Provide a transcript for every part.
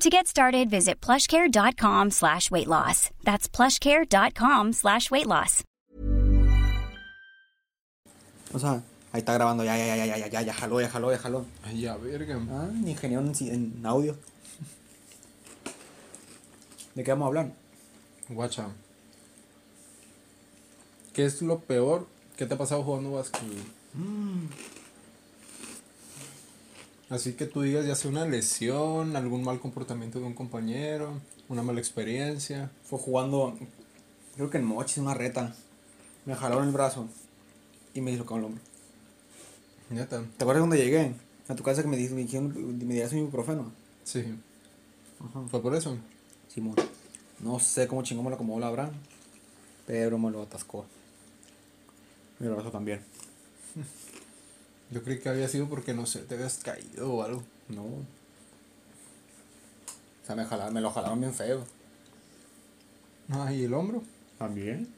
To get started, visit plushcare.com slash weight loss. That's plushcare.com slash weight loss. O sea, ahí está grabando, ya, ya, ya, ya, ya, ya, ya, jaló, ya, jaló, ya, jaló. Ay, ya, verga. Ah, ingeniero en, en audio. ¿De qué vamos a hablar? Guacha. ¿Qué es lo peor que te ha pasado jugando básquet? Mm. Así que tú digas ya sea una lesión, algún mal comportamiento de un compañero, una mala experiencia. Fue jugando, creo que en Mochis, una reta. Me jalaron el brazo y me dislocaron el hombro. Neta. ¿Te acuerdas cuando llegué? A tu casa que me, di- me dijeron, me dieras un ibuprofeno. Sí. ¿Fue por eso? Simón. No sé cómo chingón me lo acomodó la Abraham, pero me lo atascó. Mi brazo también. Yo creí que había sido porque no sé, te habías caído o algo. No. O sea, me, jalaron, me lo jalaron bien feo. Ah, ¿y el hombro? ¿También?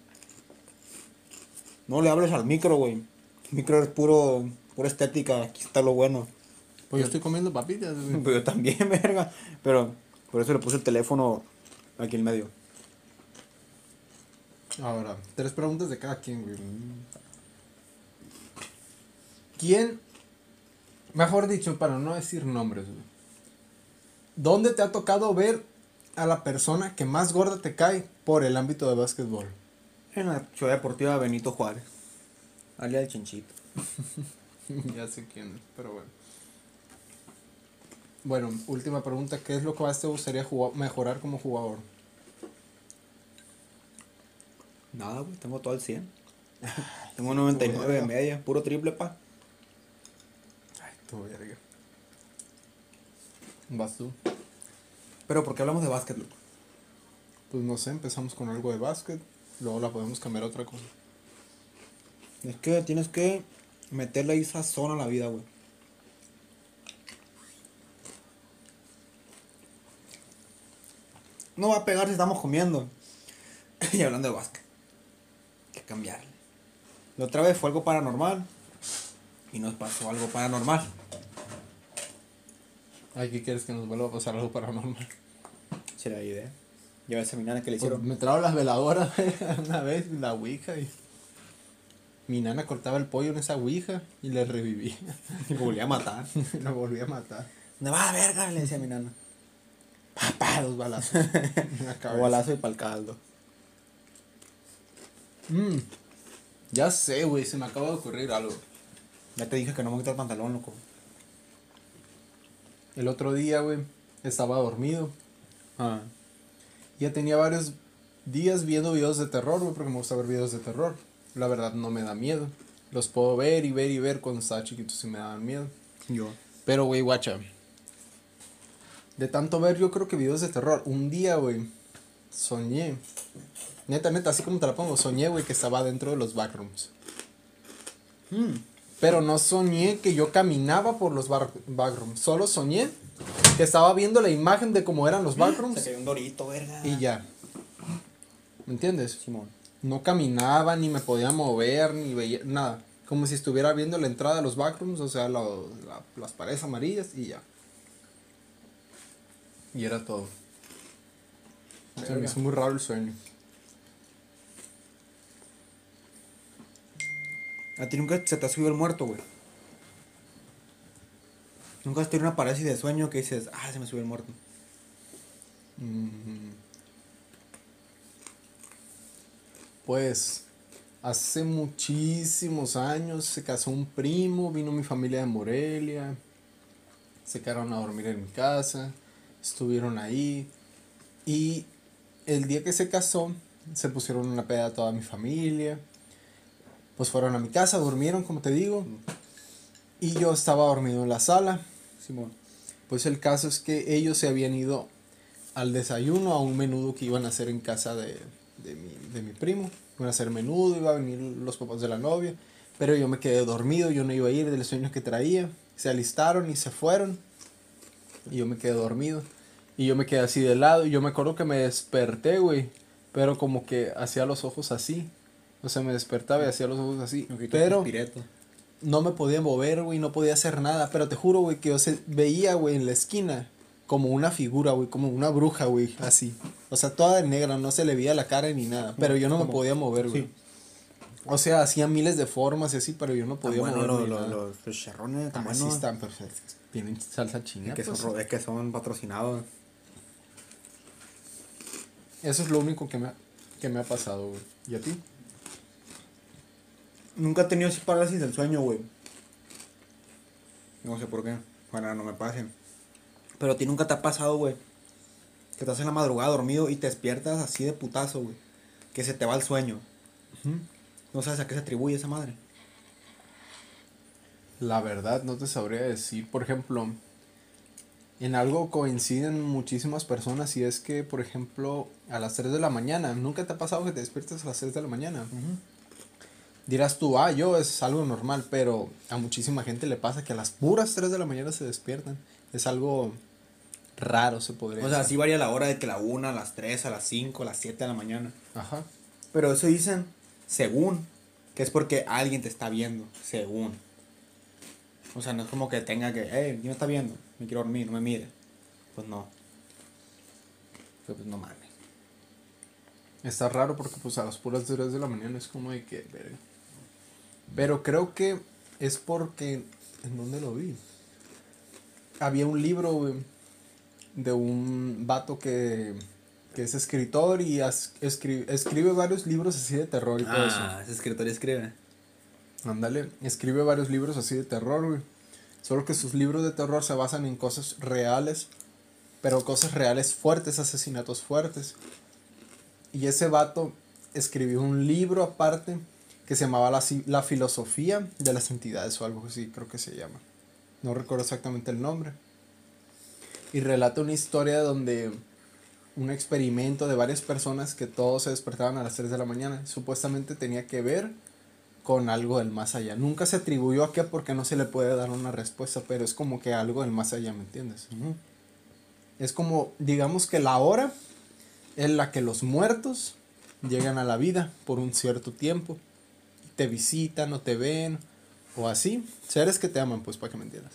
No le hables al micro, güey. El micro es puro, pura estética. Aquí está lo bueno. Pues yo estoy comiendo papitas, güey. Pero yo también, verga. Pero por eso le puse el teléfono aquí en medio. Ahora, tres preguntas de cada quien, güey. ¿Quién, mejor dicho, para no decir nombres, güey, ¿dónde te ha tocado ver a la persona que más gorda te cae por el ámbito de básquetbol? En la ciudad deportiva Benito Juárez. Alia del Chinchito. ya sé quién es, pero bueno. Bueno, última pregunta, ¿qué es lo que más te gustaría jugar- mejorar como jugador? Nada, güey. Tengo todo al 100. tengo 99 de media. Puro triple, pa. Tu verga. ¿Vas tú? Pero ¿por qué hablamos de básquet, loco? Pues no sé, empezamos con algo de básquet, luego la podemos cambiar a otra cosa. Es que tienes que meterle ahí esa zona a la vida, güey. No va a pegar si estamos comiendo. y hablando de básquet. Hay que cambiarle. La otra vez fue algo paranormal. Y nos pasó algo paranormal. Ay, ¿qué quieres que nos vuelva a pasar algo paranormal? Será la idea. Ya ves a mi nana que le Pues, hicieron. me trajo las veladoras una vez, la ouija, y mi nana cortaba el pollo en esa ouija y le revivía. Y volví a matar. lo volví a matar. ¿Dónde va a verga? Le decía a mi nana. Papá, dos balazos. la. Balazo y pa'l caldo. Mm, Ya sé, güey, se me acaba de ocurrir algo. Ya te dije que no me quita el pantalón, loco. El otro día, güey, estaba dormido. Ah. Ya tenía varios días viendo videos de terror, güey, porque me gusta ver videos de terror. La verdad no me da miedo. Los puedo ver y ver y ver cuando estaba chiquito sí me daban miedo. Yo. Pero, güey, guacha. De tanto ver, yo creo que videos de terror. Un día, güey, soñé. Neta, neta, así como te la pongo, soñé, güey, que estaba dentro de los backrooms. Pero no soñé que yo caminaba por los backrooms. Solo soñé que estaba viendo la imagen de cómo eran los Se backrooms un dorito, verga. y ya. ¿Me entiendes? Simón. No caminaba, ni me podía mover, ni veía nada. Como si estuviera viendo la entrada de los backrooms, o sea, la- las paredes amarillas y ya. Y era todo. Se me hizo muy raro el sueño. A ti nunca se te ha subido el muerto, güey. Nunca has tenido una parálisis de sueño que dices, ah, se me subió el muerto. Mm. Pues hace muchísimos años se casó un primo, vino mi familia de Morelia, se quedaron a dormir en mi casa, estuvieron ahí y el día que se casó se pusieron una peda toda mi familia, pues fueron a mi casa, durmieron como te digo y yo estaba dormido en la sala. Simón. Pues el caso es que ellos se habían ido al desayuno a un menudo que iban a hacer en casa de, de mi, de mi primo. Iban a hacer menudo, iban a venir los papás de la novia. Pero yo me quedé dormido, yo no iba a ir de los sueños que traía. Se alistaron y se fueron. Y yo me quedé dormido. Y yo me quedé así de lado. Y yo me acuerdo que me desperté, güey. Pero como que hacía los ojos así. O sea, me despertaba y hacía los ojos así. Pero no me podía mover, güey, no podía hacer nada. Pero te juro, güey, que yo se veía, güey, en la esquina como una figura, güey, como una bruja, güey, así. O sea, toda de negra, no se le veía la cara ni nada. Pero yo no me Como- podía mover, güey. sí. O sea, hacía miles de formas y así, pero yo no podía bueno, mover los, ni los, tan Ah, sí buenos. están perfectos. Tienen salsa china. Es que, son, pues. ro- es que son patrocinados. Eso es lo único que me que me ha pasado, güey. ¿Y a ti? Nunca he tenido así parálisis del sueño, güey. No sé por qué. Bueno, no me pase. Pero a ti nunca te ha pasado, güey. Que estás en la madrugada dormido y te despiertas así de putazo, güey. Que se te va el sueño. No sabes a qué se atribuye esa madre. La verdad, no te sabría decir. Por ejemplo, en algo coinciden muchísimas personas y es que, por ejemplo, a las 3 de la mañana, ¿nunca te ha pasado que te despiertes a las 3 de la mañana? Dirás tú, ah, yo es algo normal, pero a muchísima gente le pasa que a las puras 3 de la mañana se despiertan. Es algo raro, se podría O sea, decir. sí varía la hora de que la 1, a las 3, a las 5, a las 7 de la mañana. Ajá. Pero eso dicen, según, que es porque alguien te está viendo, según. O sea, no es como que tenga que, hey, ¿quién me está viendo? Me quiero dormir, no me mire. Pues no. Pero pues no mames. Está raro porque pues a las puras 3 de la mañana es como de que, verga. Pero creo que es porque, ¿en dónde lo vi? Había un libro, güey, de un vato que, que es escritor y as- escribe varios libros así de terror y todo eso. Ah, ese escritor escribe. Ándale, escribe varios libros así de terror, güey. Solo que sus libros de terror se basan en cosas reales, pero cosas reales fuertes, asesinatos fuertes. Y ese vato escribió un libro aparte que se llamaba La, La filosofía de las entidades o algo así, creo que se llama. No recuerdo exactamente el nombre. Y relata una historia donde un experimento de varias personas que todos se despertaban a las 3 de la mañana. Supuestamente tenía que ver con algo del más allá. Nunca se atribuyó a qué porque no se le puede dar una respuesta, pero es como que algo del más allá, ¿me entiendes? Es como, digamos que la hora en la que los muertos llegan a la vida por un cierto tiempo. Te visitan o te ven o así. Seres que te aman, pues, para que me entiendas.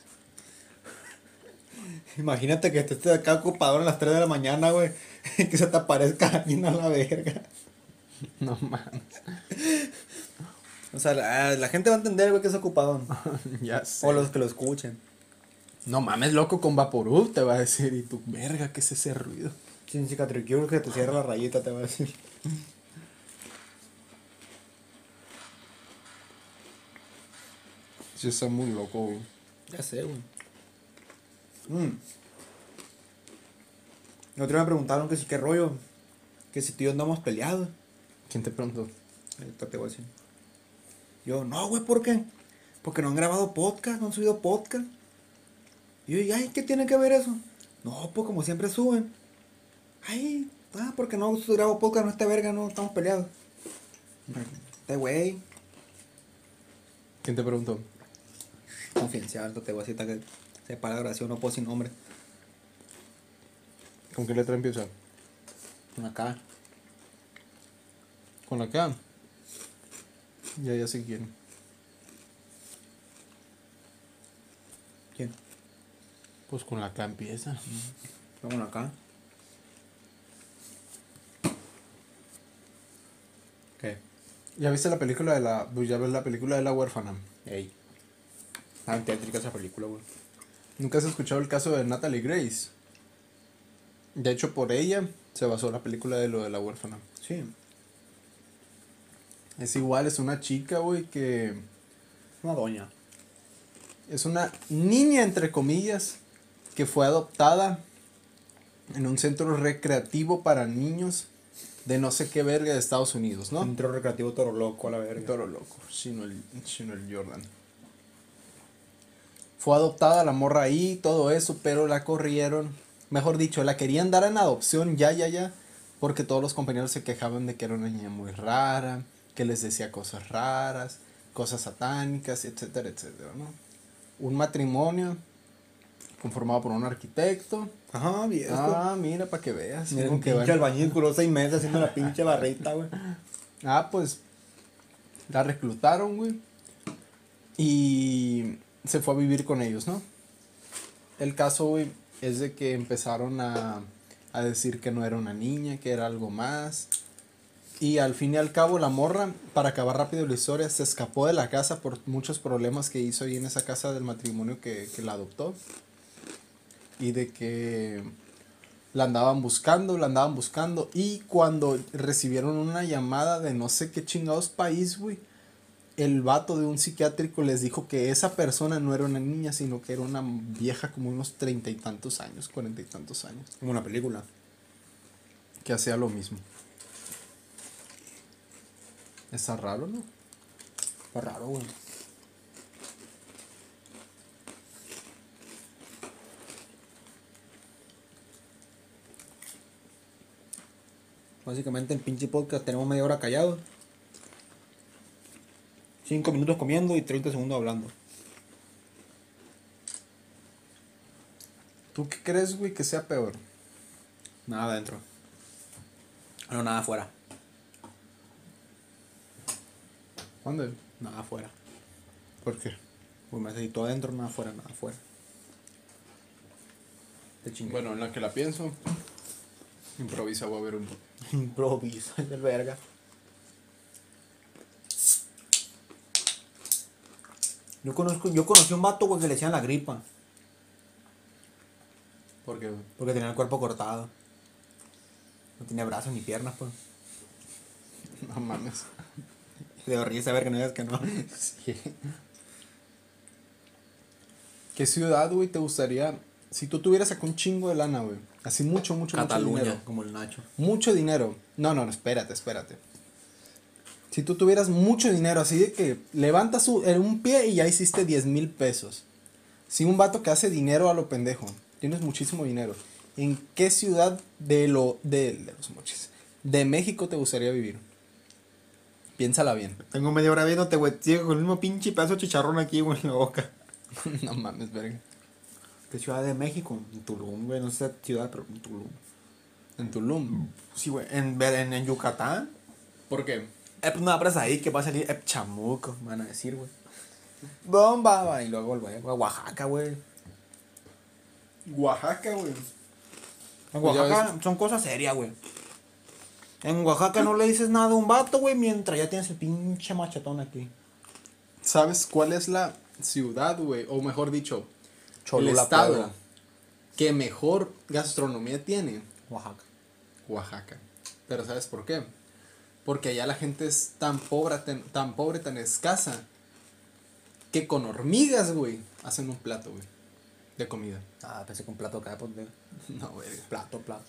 Imagínate que estés acá ocupado a las 3 de la mañana, güey. que se te aparezca alguien a la verga. No mames. O sea, la, la gente va a entender, güey, que es ocupado. ya sé. O los que lo escuchen. No mames, loco, con Vaporub te va a decir. Y tu verga, ¿qué es ese ruido? Sin cicatricure que te cierra la rayita, te va a decir. Sí, está muy loco, güey. Ya sé, güey. Mm. El otro día me preguntaron que si qué rollo. Que si tú y yo andamos peleados. ¿Quién te preguntó? Ahorita te voy a decir. Yo, no, güey, ¿por qué? Porque no han grabado podcast, no han subido podcast. Y yo, ay, ¿qué tiene que ver eso? No, pues como siempre suben. Ay, ah, porque no grabo podcast, no está verga, no estamos peleados. Este güey, ¿Quién te preguntó? Confidencial, te voy a hasta que sepa la oración, no puedo sin nombre. ¿Con qué letra empieza? Acá. Con la K. Ya, ya sé quién. ¿Quién? Pues con la K empieza. Vamos acá. ¿Qué? ¿Ya viste la película de la. Pues ya ves la película de la huérfana? Ey. Ah, tétrica esa película, güey. ¿Nunca has escuchado el caso de Natalie Grace? De hecho, por ella se basó la película de lo de la huérfana. Sí. Es igual, es una chica, güey, que. Una doña. Es una niña, entre comillas, que fue adoptada en un centro recreativo para niños de no sé qué verga de Estados Unidos, ¿no? Centro recreativo toro loco a la verga. Toro loco, sino el, sino el Jordan. Fue adoptada la morra ahí, todo eso, pero la corrieron. Mejor dicho, la querían dar en adopción ya, ya, ya. Porque todos los compañeros se quejaban de que era una niña muy rara, que les decía cosas raras, cosas satánicas, etcétera, etcétera, ¿no? Un matrimonio conformado por un arquitecto. Ajá, bien. Ah, mira, para que veas. Mira, un que pinche albañil curó seis meses haciendo la pinche barrita, güey. Ah, pues la reclutaron, güey. Y se fue a vivir con ellos, ¿no? El caso, güey, es de que empezaron a, a decir que no era una niña, que era algo más. Y al fin y al cabo, la morra, para acabar rápido la historia, se escapó de la casa por muchos problemas que hizo ahí en esa casa del matrimonio que, que la adoptó. Y de que la andaban buscando, la andaban buscando. Y cuando recibieron una llamada de no sé qué chingados país, güey, el vato de un psiquiátrico les dijo que esa persona no era una niña, sino que era una vieja como unos treinta y tantos años, cuarenta y tantos años. Como una película. Que hacía lo mismo. Está raro, ¿no? Está raro, güey. Básicamente el pinche podcast tenemos media hora callado. 5 minutos comiendo y 30 segundos hablando. ¿Tú qué crees, güey, que sea peor? Nada adentro. No, nada afuera. ¿Dónde? Nada afuera. ¿Por qué? Pues me necesito adentro, nada afuera, nada afuera. Te. Bueno, en la que la pienso, improvisa, voy a ver un. improvisa, de verga. Yo conozco, yo conocí un vato, güey, que le decían la gripa. ¿Por qué, güey? Porque tenía el cuerpo cortado. No tenía brazos ni piernas, pues. No mames. De risa ver que no digas que no. Sí. ¿Qué ciudad, güey, te gustaría? Si tú tuvieras acá un chingo de lana, güey. Así mucho, mucho, mucho dinero. Cataluña, como el Nacho. Mucho dinero. No, no, no, espérate, espérate. Si tú tuvieras mucho dinero, así de que levantas un pie y ya hiciste 10 mil pesos. Si un vato que hace dinero a lo pendejo, tienes muchísimo dinero. ¿En qué ciudad de lo de, de los mochis de México te gustaría vivir? Piénsala bien. Tengo media hora viéndote, güey. Sigo con el mismo pinche pedazo de chicharrón aquí, güey, en la boca. no mames, verga. ¿Qué ciudad de México? En Tulum, güey. No sé ciudad, pero en Tulum. En Tulum. Sí, güey. En, en, en Yucatán. ¿Por qué? Eh, pues no abras ahí que va a salir eh, chamuco, me van a decir, güey. Bomba, va, y luego güey, a Oaxaca, güey. Oaxaca, güey. En Pues Oaxaca son cosas serias, güey. En Oaxaca no le dices nada a un vato, güey, mientras ya tienes el pinche machetón aquí. ¿Sabes cuál es la ciudad, güey? O mejor dicho, el Cholula, estado Puebla. que mejor gastronomía tiene. Oaxaca. Oaxaca. Pero ¿sabes por qué? Porque allá la gente es tan pobre, tan, tan pobre, tan escasa, que con hormigas, güey, hacen un plato, güey, de comida. Ah, pensé con plato acá, pues de No, güey. plato, plato.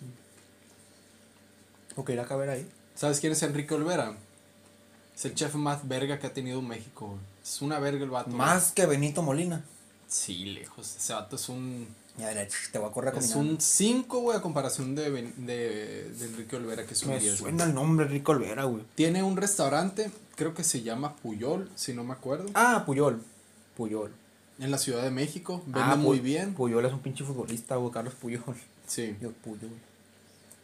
Ok, ir a caber ahí. ¿Sabes quién es Enrique Olvera? Es el chef más verga que ha tenido México, güey. Es una verga el vato. güey. Más que Benito Molina. Sí, lejos. Ese vato es un... Ya, ch, te voy a correr Es caminando. un 5, güey, a comparación de, de, de Enrique Olvera, que es un Me 10, güey. suena el nombre Rico Olvera, güey. Tiene un restaurante, creo que se llama Puyol, si no me acuerdo. Ah, Puyol. Puyol. En la Ciudad de México. Vende Ah, muy bien. Puyol es un pinche futbolista, güey, Carlos Puyol. Sí. Yo, Puyol.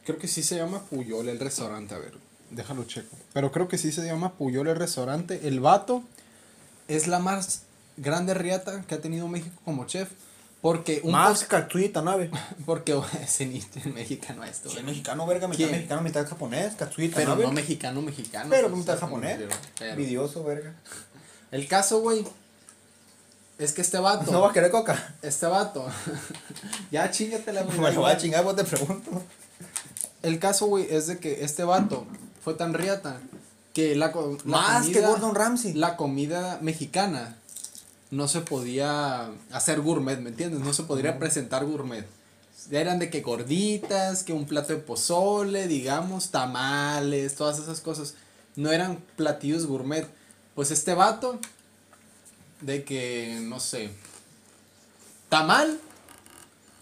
Creo que sí se llama Puyol el restaurante, a ver. Déjalo checo. Pero creo que sí se llama Puyol el restaurante. El vato es la más grande riata que ha tenido México como chef. Porque un Más Katsuita, nave. Porque es mexicano esto. Sí, mexicano, verga, mitad ¿Quién? mexicano, mitad japonés, Katsuita, Pero nave. no mexicano, mexicano. Pero pues, mitad japonés. pero- pero- Vidioso, verga. El caso, güey, es que este vato. ¿No vas a querer coca? Este vato. ya chingatela, güey. Me lo voy a chingar, pues te pregunto. El caso, güey, es de que este vato fue tan riata que la, la Más que Gordon Ramsay. La comida mexicana no se podía hacer gourmet, ¿me entiendes? No se podría presentar gourmet. Eran de que gorditas, que un plato de pozole, digamos, tamales, todas esas cosas. No eran platillos gourmet. Pues este vato, de que, no sé, tamal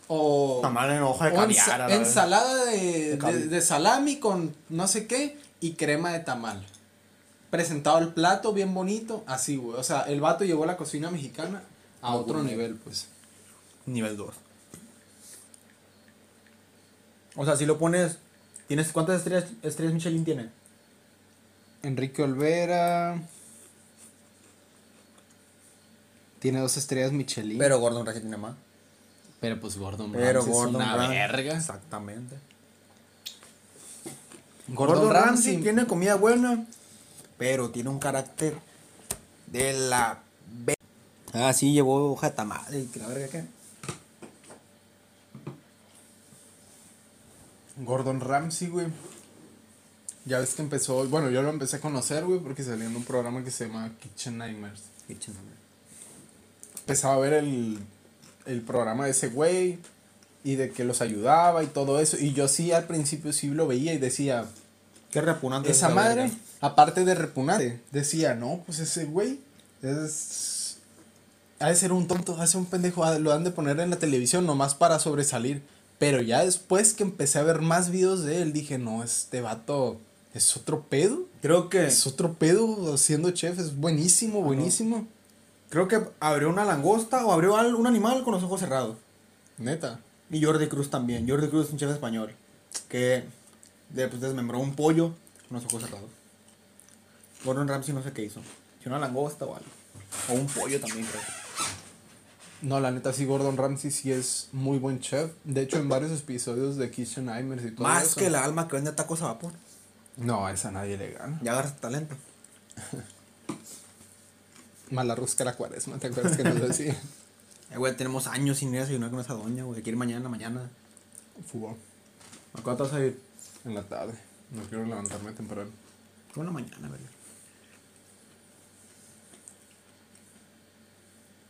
o... Tamal en hoja de ensa- caviar. ensalada de, de, caviar. de salami con no sé qué y crema de tamal. Presentado el plato bien bonito, así, güey. O sea, el vato llevó la cocina mexicana a otro nivel, pues. Nivel 2. O sea, si lo pones. ¿Tienes cuántas estrellas, estrellas Michelin tiene? Enrique Olvera. Tiene dos estrellas Michelin. Pero Gordon Ramsay tiene más. pero pues Gordon Pero Ramsay Gordon es una Ramsay. verga. Exactamente. Gordon, Gordon, Ramsay, Ramsay. tiene comida buena, pero tiene un carácter de la. Ah, sí, llevó hoja de tamal que la verga qué. Gordon Ramsay, güey. Ya ves que empezó, bueno, yo lo empecé a conocer, güey, porque salía en un programa que se llama Kitchen Nightmares. Empezaba a ver el, el programa de ese güey y de que los ayudaba y todo eso. Y yo sí al principio sí lo veía y decía, Qué repugnante. es esa madre, verga. aparte de repugnante, decía, no, pues ese güey es... Ha de ser un tonto, ha de ser un pendejo, lo han de poner en la televisión nomás para sobresalir. Pero ya después que empecé a ver más videos de él, dije, no, este vato es otro pedo. Creo que. Es otro pedo siendo chef, es buenísimo, buenísimo. Creo que abrió una langosta o abrió un animal con los ojos cerrados. Neta. Y Jordi Cruz también. Jordi Cruz es un chef español. Que de- pues, desmembró un pollo con los ojos cerrados. Gordon Ramsay no sé qué hizo. Si una langosta o algo. O un pollo también, creo. No, la neta sí, Gordon Ramsay sí es muy buen chef. De hecho, en varios episodios de Kitchen Nightmares y todo Más eso. que la alma que vende tacos a vapor. No, a esa nadie le gana. Ya agarras talento. Mala rusca la cuaresma, ¿te acuerdas que nos decía? Eh, güey, tenemos años sin ir a desayunar con esa doña, güey. Hay que ir mañana, mañana. Fútbol. ¿A cuánto vas a ir? En la tarde. No quiero levantarme temprano. Una mañana, güey.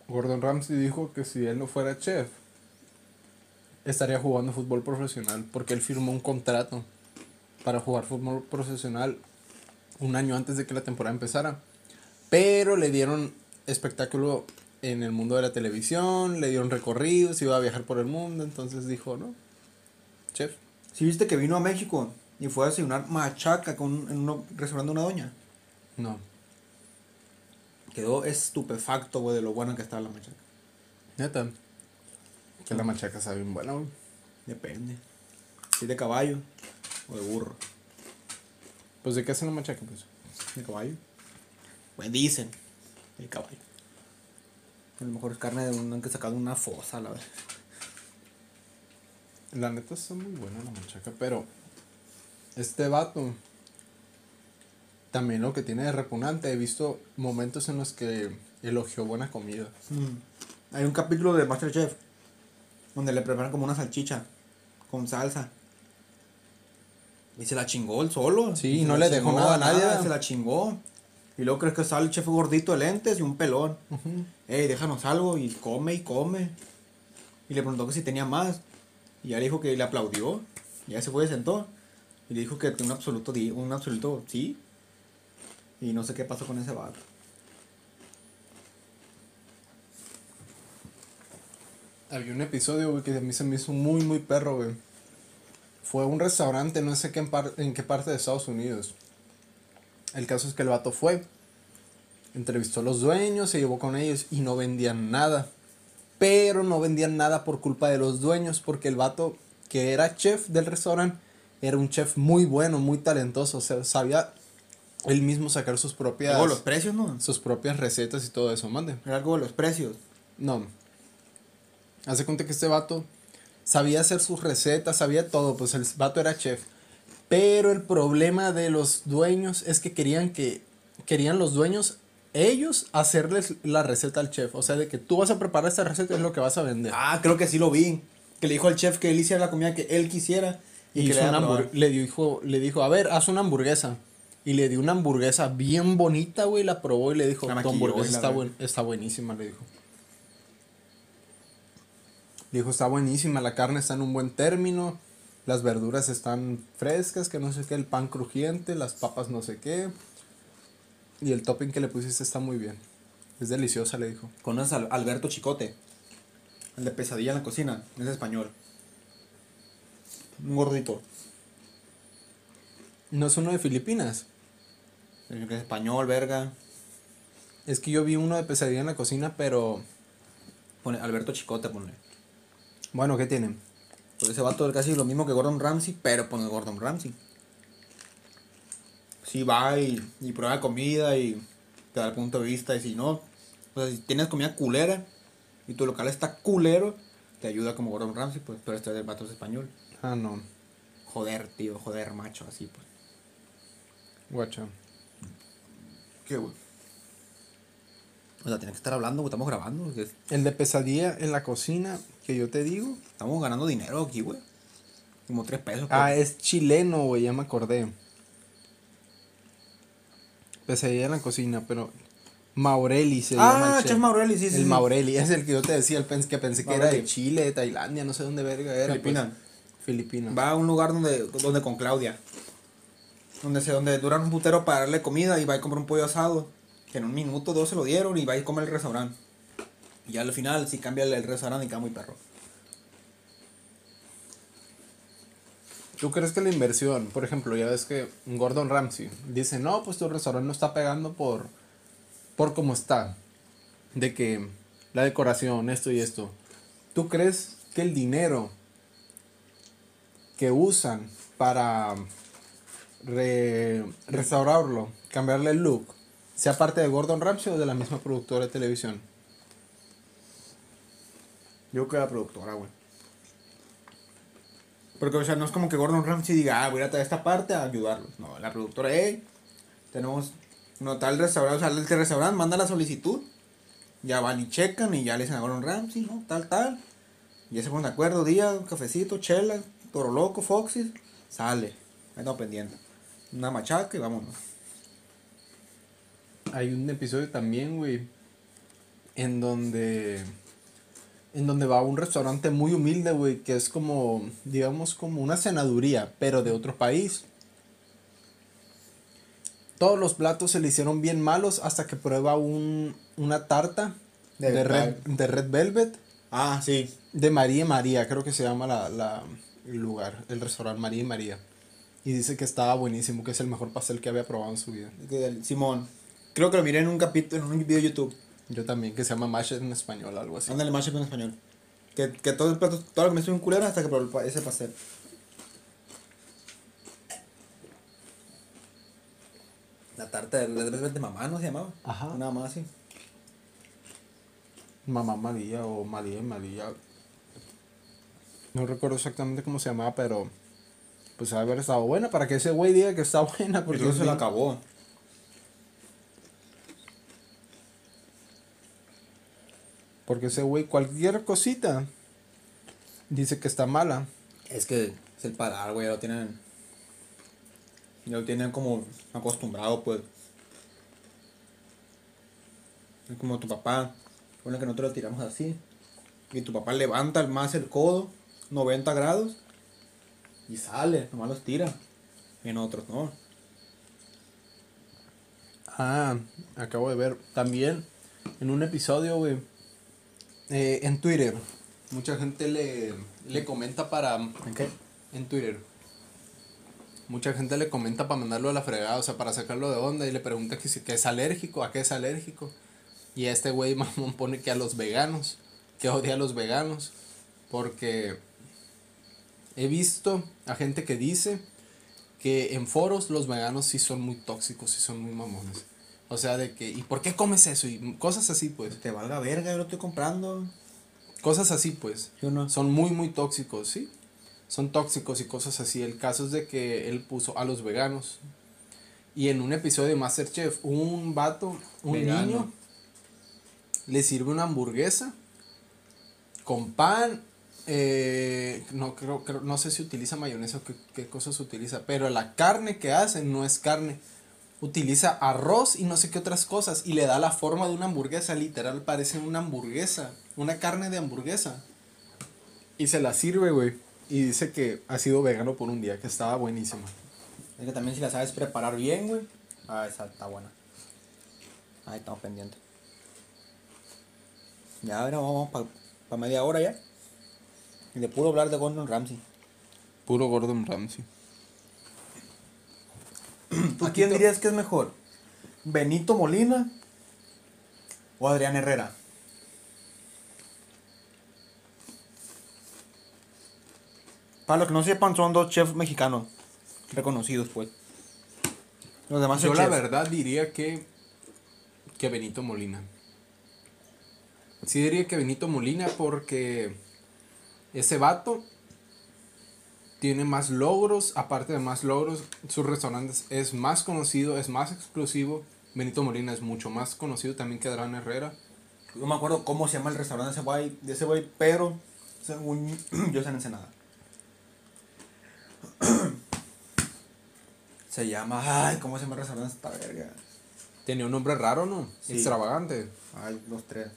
Gordon Ramsay dijo que si él no fuera chef, estaría jugando fútbol profesional porque él firmó un contrato para jugar fútbol profesional un año antes de que la temporada empezara. Pero le dieron espectáculo en el mundo de la televisión, le dieron recorridos, iba a viajar por el mundo, entonces dijo, no, chef. ¿Sí viste que vino a México y fue a desayunar machaca con, en un restaurante de una doña? No, Quedó estupefacto, güey, de lo buena que estaba la machaca. neta. Que la machaca sabe bien buena, güey. Depende. Si es de caballo o de burro. Pues de qué hacen la machaca, pues. De caballo. Pues dicen. De caballo. A lo mejor es carne de un que sacado de una fosa, la verdad. La neta está muy buena la machaca, pero este vato también lo que tiene de repugnante, he visto momentos en los que elogió buena comida. Mm. Hay un capítulo de Masterchef donde le preparan como una salchicha con salsa. Y se la chingó él solo. Sí, Y no le dejó nada a nadie. Se la chingó. Y luego crees que sale el chef gordito de lentes y un pelón. Ey, déjanos algo. Y come y come. Y le preguntó que si tenía más. Y ya le dijo que le aplaudió. Ya se fue y se sentó. Y le dijo que un absoluto, un absoluto sí. Y no sé qué pasó con ese vato. Había un episodio, que a mí se me hizo muy, muy perro, güey. Fue a un restaurante, no sé qué en, par- en qué parte de Estados Unidos. El caso es que el vato fue, entrevistó a los dueños, se llevó con ellos y no vendían nada. Pero no vendían nada por culpa de los dueños, porque el vato que era chef del restaurante era un chef muy bueno, muy talentoso, o sea, sabía él mismo sacar sus propias los precios, ¿no? sus propias recetas y todo eso, mande. Era algo de los precios. No. Hace cuenta que este vato sabía hacer sus recetas, sabía todo, pues el vato era chef. Pero el problema de los dueños es que querían que querían los dueños ellos hacerles la receta al chef, o sea, de que tú vas a preparar esta receta es lo que vas a vender. Ah, creo que sí lo vi. Que le dijo al chef que él hiciera la comida que él quisiera. y que le, una le dijo le dijo, "A ver, haz una hamburguesa." Y le dio una hamburguesa bien bonita, güey, la probó y le dijo, "Tu hamburguesa está buen- está buenísima", le dijo. Le dijo, "Está buenísima, la carne está en un buen término." Las verduras están frescas, que no sé qué, el pan crujiente, las papas no sé qué. Y el topping que le pusiste está muy bien. Es deliciosa, le dijo. Conoces a Alberto Chicote. El de pesadilla en la cocina. Es español. Un gordito. No es uno de Filipinas. El que es español, verga. Es que yo vi uno de pesadilla en la cocina, pero Pone Alberto Chicote, pone. bueno, ¿qué tienen? Pues ese vato es casi lo mismo que Gordon Ramsay, pero pone Gordon Ramsay. Sí va y, y prueba comida y te da el punto de vista. Y si no, o sea, si tienes comida culera y tu local está culero, te ayuda como Gordon Ramsay, pues, pero este del vato es español. Ah, no. Joder, tío, joder, macho, así pues. Guacha. ¿Qué, güey? O sea, tienes que estar hablando, güey, estamos grabando. El de pesadilla en la cocina, que yo te digo. Estamos ganando dinero aquí, güey. Como tres pesos. pues. Ah, es chileno, güey, ya me acordé. Pesadilla en la cocina, pero. Maureli se llama. Ah, el Chef Maureli, sí, sí. El sí. Maureli, es el que yo te decía, el pens que pensé que era de. Chile, de Tailandia, no sé dónde verga era. Filipina. pues. Filipina. Va a un lugar donde, donde con Claudia. Donde se donde duran un putero para darle comida y va a comprar un pollo asado. Que en un minuto, dos se lo dieron y va y come al restaurante. Y al final sí cambia el restaurante y queda muy perro. ¿Tú crees que la inversión, por ejemplo, ya ves que Gordon Ramsay dice, no, pues tu restaurante no está pegando por, por cómo está? De que la decoración, esto y esto. ¿Tú crees que el dinero que usan para re- restaurarlo, cambiarle el look, sea parte de Gordon Ramsay o de la misma productora de televisión? Yo creo que la productora, güey. Porque, o sea, no es como que Gordon Ramsay diga, ah, voy a traer esta parte a ayudarlos. No, la productora, hey, tenemos no tal restaurante, o sea, el restaurante manda la solicitud, ya van y checan y ya le dicen a Gordon Ramsay, ¿no? Tal, tal. Ya se ponen de acuerdo, día, cafecito, chela, toro loco, foxys, sale. Ahí estamos pendientes. Una machaca y vámonos. Hay un episodio también, güey, en donde en donde va a un restaurante muy humilde, güey, que es como, digamos, como una cenaduría, pero de otro país. Todos los platos se le hicieron bien malos hasta que prueba un, una tarta De de, red, de Red Velvet Ah, sí. de María y María, creo que se llama la, la- el lugar, el restaurante María y María. Y dice que estaba buenísimo, que es el mejor pastel que había probado en su vida. Simón. Creo que lo miré en un capítulo, en un video de YouTube. Yo también, que se llama Mash en español, algo así. Ándale, mashup en español. Que, que todo el plato, todo lo que me un culero hasta que probé ese pastel. La tarta de, de, de mamá, ¿no se llamaba? Ajá. Nada más así. Mamá María o María María. No recuerdo exactamente cómo se llamaba, pero pues de haber estado buena para que ese güey diga que está buena. Porque Porque se bien- acabó. Porque ese güey, cualquier cosita, dice que está mala. Es que es el paladar, güey, lo tienen. Ya lo tienen como acostumbrado, pues. Es como tu papá. Pone que nosotros lo tiramos así. Y tu papá levanta más el codo, 90 grados. Y sale, nomás los tira. Y en otros no. Ah, acabo de ver también en un episodio, güey, eh, en Twitter. Mucha gente le, le comenta para... ¿En qué? En Twitter. Mucha gente le comenta para mandarlo a la fregada, o sea, para sacarlo de onda y le pregunta que, si, que es alérgico, a qué es alérgico. Y este güey mamón pone que a los veganos, que odia a los veganos, porque he visto a gente que dice que en foros los veganos sí son muy tóxicos, sí son muy mamones. O sea, de que, ¿y por qué comes eso? Y cosas así, pues. Te valga verga, yo lo estoy comprando. Cosas así, pues. ¿Sí o no? Son muy, muy tóxicos, ¿sí? Son tóxicos y cosas así. El caso es de que él puso a los veganos. Y en un episodio de Masterchef, un vato, un Vegano. niño, le sirve una hamburguesa con pan. eh, no, creo, creo- no sé si utiliza mayonesa o qué, qué cosas utiliza. Pero la carne que hace no es carne. Utiliza arroz y no sé qué otras cosas. Y le da la forma de una hamburguesa. Literal, parece una hamburguesa. Una carne de hamburguesa. Y se la sirve, güey. Y dice que ha sido vegano por un día, que estaba buenísima. Es que también si la sabes preparar bien, güey. Ah, esa está buena. Ahí estamos pendientes. Ya, ahora vamos para media hora ya. Y de puro hablar de Gordon Ramsay. Puro Gordon Ramsay. ¿Tú quién dirías que es mejor? ¿Benito Molina o Adrián Herrera? Para los que no sepan, son dos chefs mexicanos reconocidos, pues. Los demás Yo son la chefs. verdad diría que. que Benito Molina. Sí diría que Benito Molina porque ese vato tiene más logros, aparte de más logros, sus restaurantes es más conocido, es más exclusivo. Benito Molina es mucho más conocido también que Adrián Herrera. No me acuerdo cómo se llama el restaurante de ese güey, de ese güey, pero según yo sé en Ensenada. Se llama, ay, ¿cómo se llama el restaurante esta verga? Tenía un nombre raro, ¿no? Sí. Extravagante. Ay, los tres.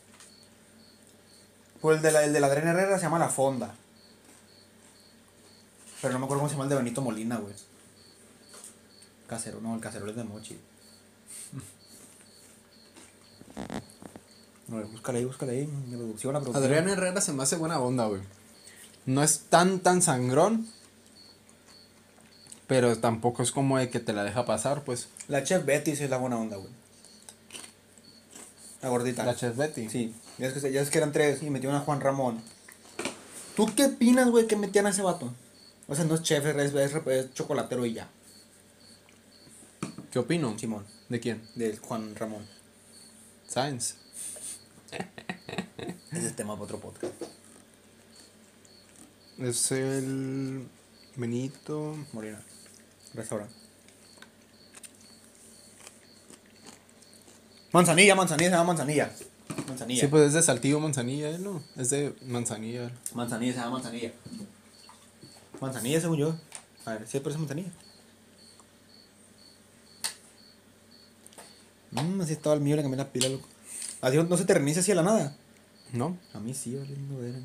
Pues el de la, el de la Adrián Herrera se llama La Fonda. Pero no me acuerdo cómo se llama el de Benito Molina, güey. Casero, no, el casero es de Mochi. No, búscale ahí, búscale ahí. Mi producción, la producción. Adrián Herrera se me hace buena onda, güey. No es tan, tan sangrón. Pero tampoco es como de que te la deja pasar, pues. La chef Betty sí es la buena onda, güey. La gordita. La Chef Betty. Sí, ya es, que, ya es que eran tres y metieron a Juan Ramón. ¿Tú qué opinas, güey, que metían a ese vato? O sea, no es chef, es, es- es chocolatero y ya. ¿Qué opino? Simón, ¿De quién? de Juan Ramón. Science. Ese es tema para otro podcast. Es el Benito. Molina. Restaurante. Manzanilla, manzanilla, se llama manzanilla. Manzanilla. Sí, pues es de Saltillo Manzanilla, ¿eh? ¿no? Es de Manzanilla. Manzanilla, se llama manzanilla. Manzanilla, según yo. A ver, sí, parece manzanilla. Mmm, así estaba el mío, le cambié la pila, loco. Así no se te reinicia así a la nada. ¿No? A mí sí, valiendo ver.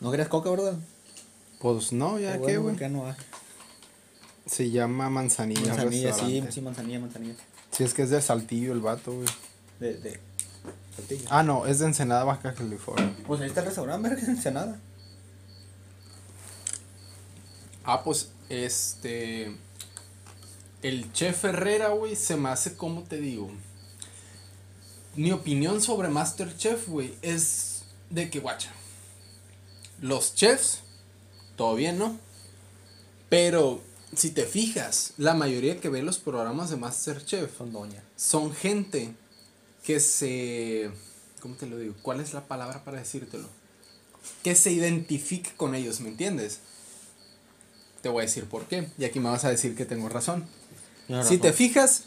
¿No querías coca, verdad? Pues no, ya Qué güey. no hay. Se llama Manzanilla. Manzanilla, sí, sí, manzanilla, manzanilla. Sí, es que es de Saltillo el vato, güey. De, de. Saltillo. Ah, no, es de Ensenada, Baja California. Pues ahí está el restaurante, verga, en Ensenada. Ah, pues, este. El chef Herrera, güey, se me hace, como te digo? Mi opinión sobre Masterchef, güey, es de que, guacha. Los chefs, todo bien, ¿no? Pero, si te fijas, la mayoría que ve los programas de Masterchef Son doña. son gente que se... ¿Cómo te lo digo? ¿Cuál es la palabra para decírtelo? Que se identifique con ellos, ¿me entiendes? Te voy a decir por qué. Y aquí me vas a decir que tengo razón. Si te fijas,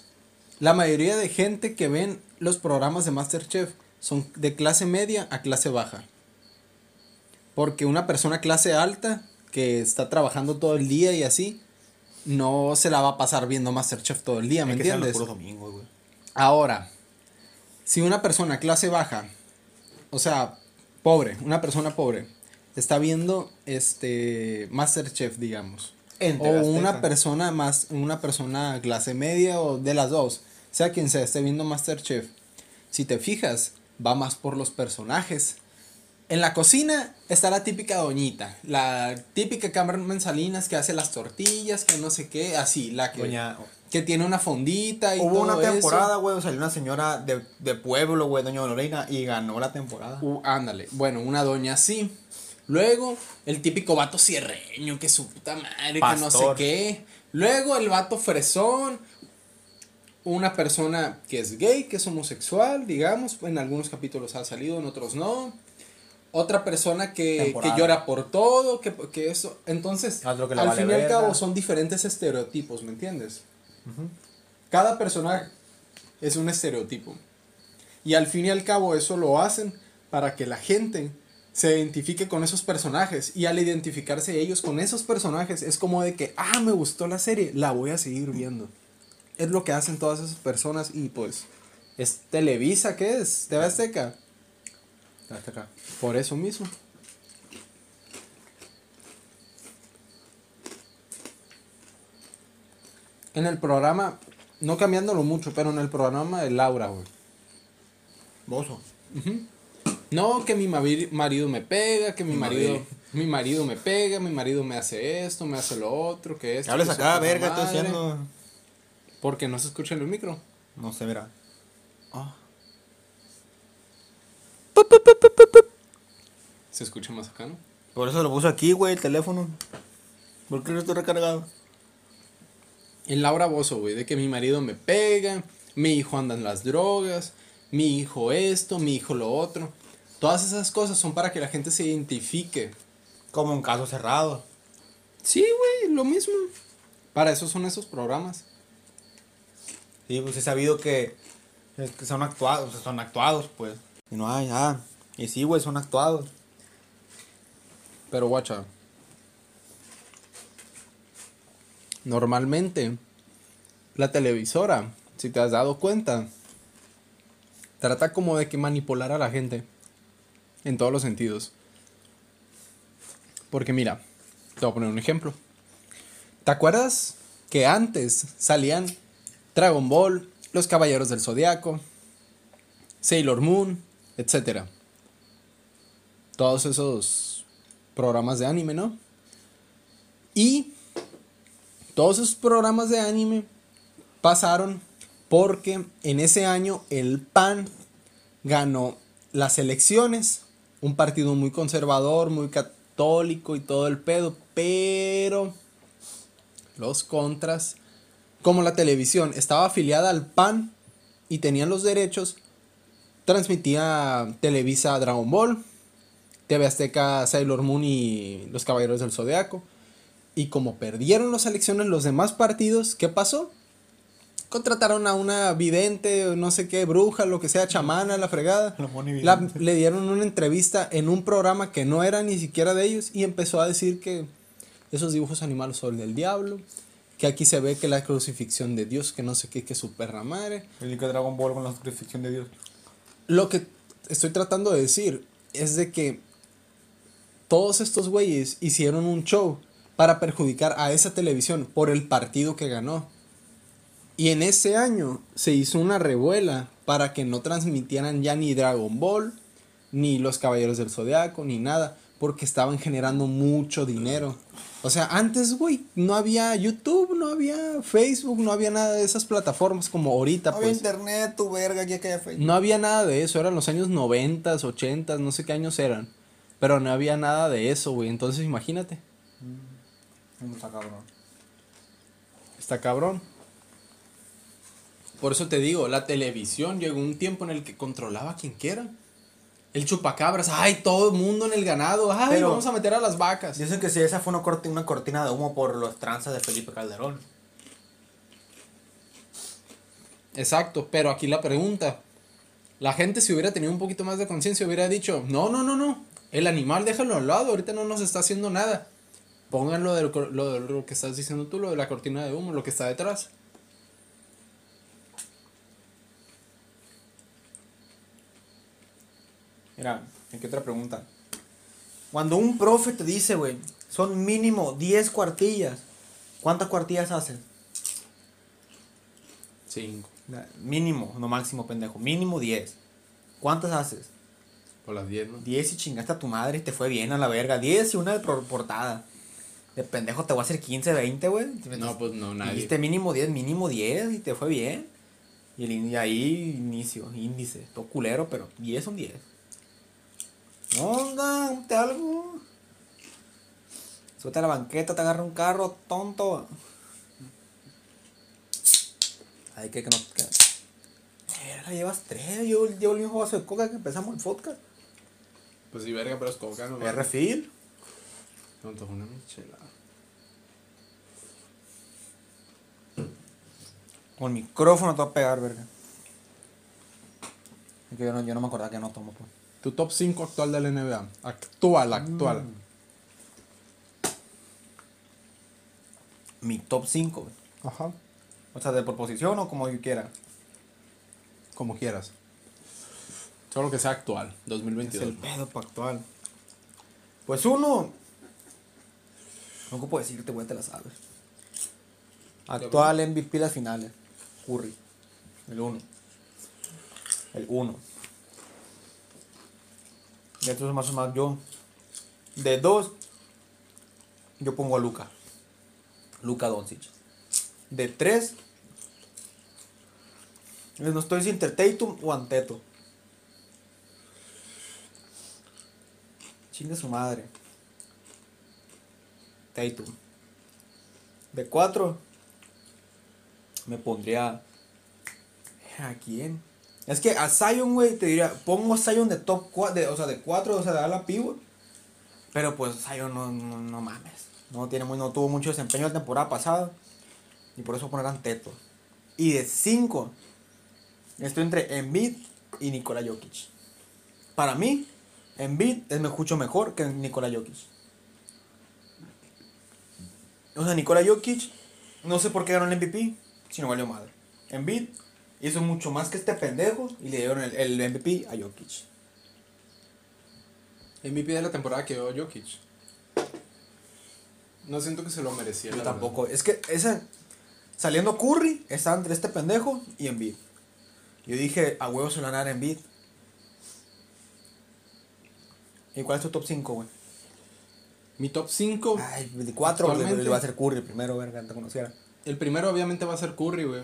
la mayoría de gente que ven los programas de Masterchef son de clase media a clase baja. Porque una persona clase alta que está trabajando todo el día y así, no se la va a pasar viendo Masterchef todo el día, ¿me Es entiendes? güey. Ahora, si una persona clase baja, o sea, pobre, una persona pobre, está viendo este Masterchef, digamos, o una persona más, una persona clase media o de las dos, sea quien sea, esté viendo Masterchef, si te fijas, va más por los personajes. En la cocina está la típica doñita, la típica Carmen Salinas que hace las tortillas, que no sé qué, así, la que, Doña- que tiene una fondita y Hubo una todo temporada, güey, salió una señora de, de pueblo, güey, doña Lorena, y ganó la temporada. Uh, ándale, bueno, una doña así. Luego, el típico vato cierreño, que su puta madre, que no sé qué. Luego, el vato fresón. Una persona que es gay, que es homosexual, digamos. En algunos capítulos ha salido, en otros no. Otra persona que, que llora por todo, que, que eso. Entonces, al vale fin y al cabo, son diferentes estereotipos, ¿me entiendes? Cada personaje es un estereotipo. Y al fin y al cabo eso lo hacen para que la gente se identifique con esos personajes. Y al identificarse ellos con esos personajes es como de que, ah, me gustó la serie, la voy a seguir viendo. Es lo que hacen todas esas personas y pues es Televisa, ¿qué es? TV Azteca. Acá. Por eso mismo. En el programa, no cambiándolo mucho, pero en el programa de Laura, güey. Bozo. No, que mi mari- marido me pega, que mi, Mi marido, marido. mi marido me pega, mi marido me hace esto, me hace lo otro, que esto. Hables acá, verga, estoy madre. haciendo. Porque no se escucha en el micro. No sé, mira. Ah. Se escucha más acá, ¿no? Por eso lo puse aquí, güey, el teléfono. ¿Por qué no estoy recargado? En Laura Bozo, güey, de que mi marido me pega, mi hijo anda en las drogas, mi hijo esto, mi hijo lo otro. Todas esas cosas son para que la gente se identifique. Como un caso cerrado. Sí, güey, lo mismo. Para eso son esos programas. Sí, pues he sabido que, es que son actuados, son actuados, pues. Y no hay, ah. Y sí, güey, son actuados. Pero guacha. Normalmente, la televisora, si te has dado cuenta, trata como de que manipular a la gente. En todos los sentidos. Porque mira, te voy a poner un ejemplo. ¿Te acuerdas que antes salían Dragon Ball, Los Caballeros del Zodiaco, Sailor Moon, etcétera? Todos esos programas de anime, ¿no? Y todos esos programas de anime pasaron porque en ese año el PAN ganó las elecciones, un partido muy conservador, muy católico y todo el pedo, pero los contras, como la televisión estaba afiliada al PAN y tenían los derechos, transmitía Televisa Dragon Ball, TV Azteca Sailor Moon y los Caballeros del Zodiaco. Y como perdieron las elecciones los demás partidos, ¿qué pasó? Contrataron a una vidente, no sé qué, bruja, lo que sea, chamana, la fregada. La le dieron una entrevista en un programa que no era ni siquiera de ellos y empezó a decir que esos dibujos animales son del diablo, que aquí se ve que la crucifixión de Dios, que no sé qué, que su perra madre. El que Dragon Ball con la crucifixión de Dios. Lo que estoy tratando de decir es de que todos estos güeyes hicieron un show para perjudicar a esa televisión por el partido que ganó. Y en ese año se hizo una revuela para que no transmitieran ya ni Dragon Ball, ni los Caballeros del Zodiaco, ni nada, porque estaban generando mucho dinero. O sea, antes, güey, no había YouTube, no había Facebook, no había nada de esas plataformas como ahorita, No había pues. internet, tu verga, ya que Facebook. No había nada de eso, eran los años 90, 80, no sé qué años eran. Pero no había nada de eso, güey. Entonces imagínate, No está cabrón. está cabrón. Por eso te digo, la televisión llegó un tiempo en el que controlaba a quien quiera. El chupacabras, ay, todo el mundo en el ganado, ay, Pero- vamos a meter a las vacas. Dicen que si esa fue una, corti- una cortina de humo por los tranzas de Felipe Calderón. Exacto, pero aquí la pregunta. La gente si hubiera tenido un poquito más de conciencia hubiera dicho, no, no, no, no, el animal déjalo al lado, ahorita no nos está haciendo nada. Pongan lo de lo, lo de lo que estás diciendo tú, lo de la cortina de humo, lo que está detrás. Mira, aquí otra pregunta. Cuando un profe te dice, güey, son mínimo 10 cuartillas, ¿cuántas cuartillas haces? Cinco, Na- Mínimo, no máximo, pendejo. Mínimo 10. ¿Cuántas haces? por las diez, ¿no? 10 y chingaste a tu madre y te fue bien a la verga. 10 y una de por- portada. De pendejo te voy a hacer 15, 20, güey. No, pues no, nadie. Dijiste mínimo 10, mínimo 10 y te fue bien. Y, el, y ahí inicio, índice. Todo culero, pero 10 son 10. ¿Qué onda? ¿Te algo? Súbete a la banqueta, te agarra un carro, tonto. Ay, que, que no. Que... Eh, la llevas tres. Yo llevo el mismo vaso de coca que empezamos el podcast. Pues sí, verga, pero es coca, ¿no? Es refil. Me antojo una michelada. Con el micrófono te va a pegar, verga. Es que yo no, yo no me acordaba que no tomo, pues. Tu top 5 actual del NBA. Actual, actual. Mi top 5, güey. Ajá. O sea, de proposición o como yo quiera. Como quieras. Solo que sea actual, Es 2022. el pedo pa' actual. Pues uno. No ocupo decirte, güey, te la sabes. Actual MVP las finales. Curry. El uno. El uno. De estos más o más yo. De dos. Yo pongo a Luca. Luca Doncic. De tres. No estoy sin Tatum o Anteto. Chinga su madre. Tatum. De cuatro. Me pondría. ¿A quién? Es que a Zion, güey, te diría. Pongo a Zion de top 4. o sea, de 4, o sea, de ala pivot. Pero pues Zion no, no, no mames. No, tiene muy, no tuvo mucho desempeño la temporada pasada. Y por eso ponerán Teto. Y de 5. Estoy entre Embiid y Nikola Jokic. Para mí, Embiid es mucho mejor que Nikola Jokic. O sea, Nikola Jokic, no sé por qué ganó el MVP, si no valió madre. Embiid hizo mucho más que este pendejo y le dieron el, el MVP a Jokic. MVP de la temporada quedó Jokic. No siento que se lo merecía. Yo tampoco. Es que esa, saliendo Curry, estaba entre este pendejo y Embiid. Yo dije, a huevos se lo van a dar Embiid. ¿Y cuál es tu top 5, güey? Mi top 5. Ay, de 4 le, va a hacer Curry primero, verga, te conociera. El primero obviamente va a ser Curry, güey.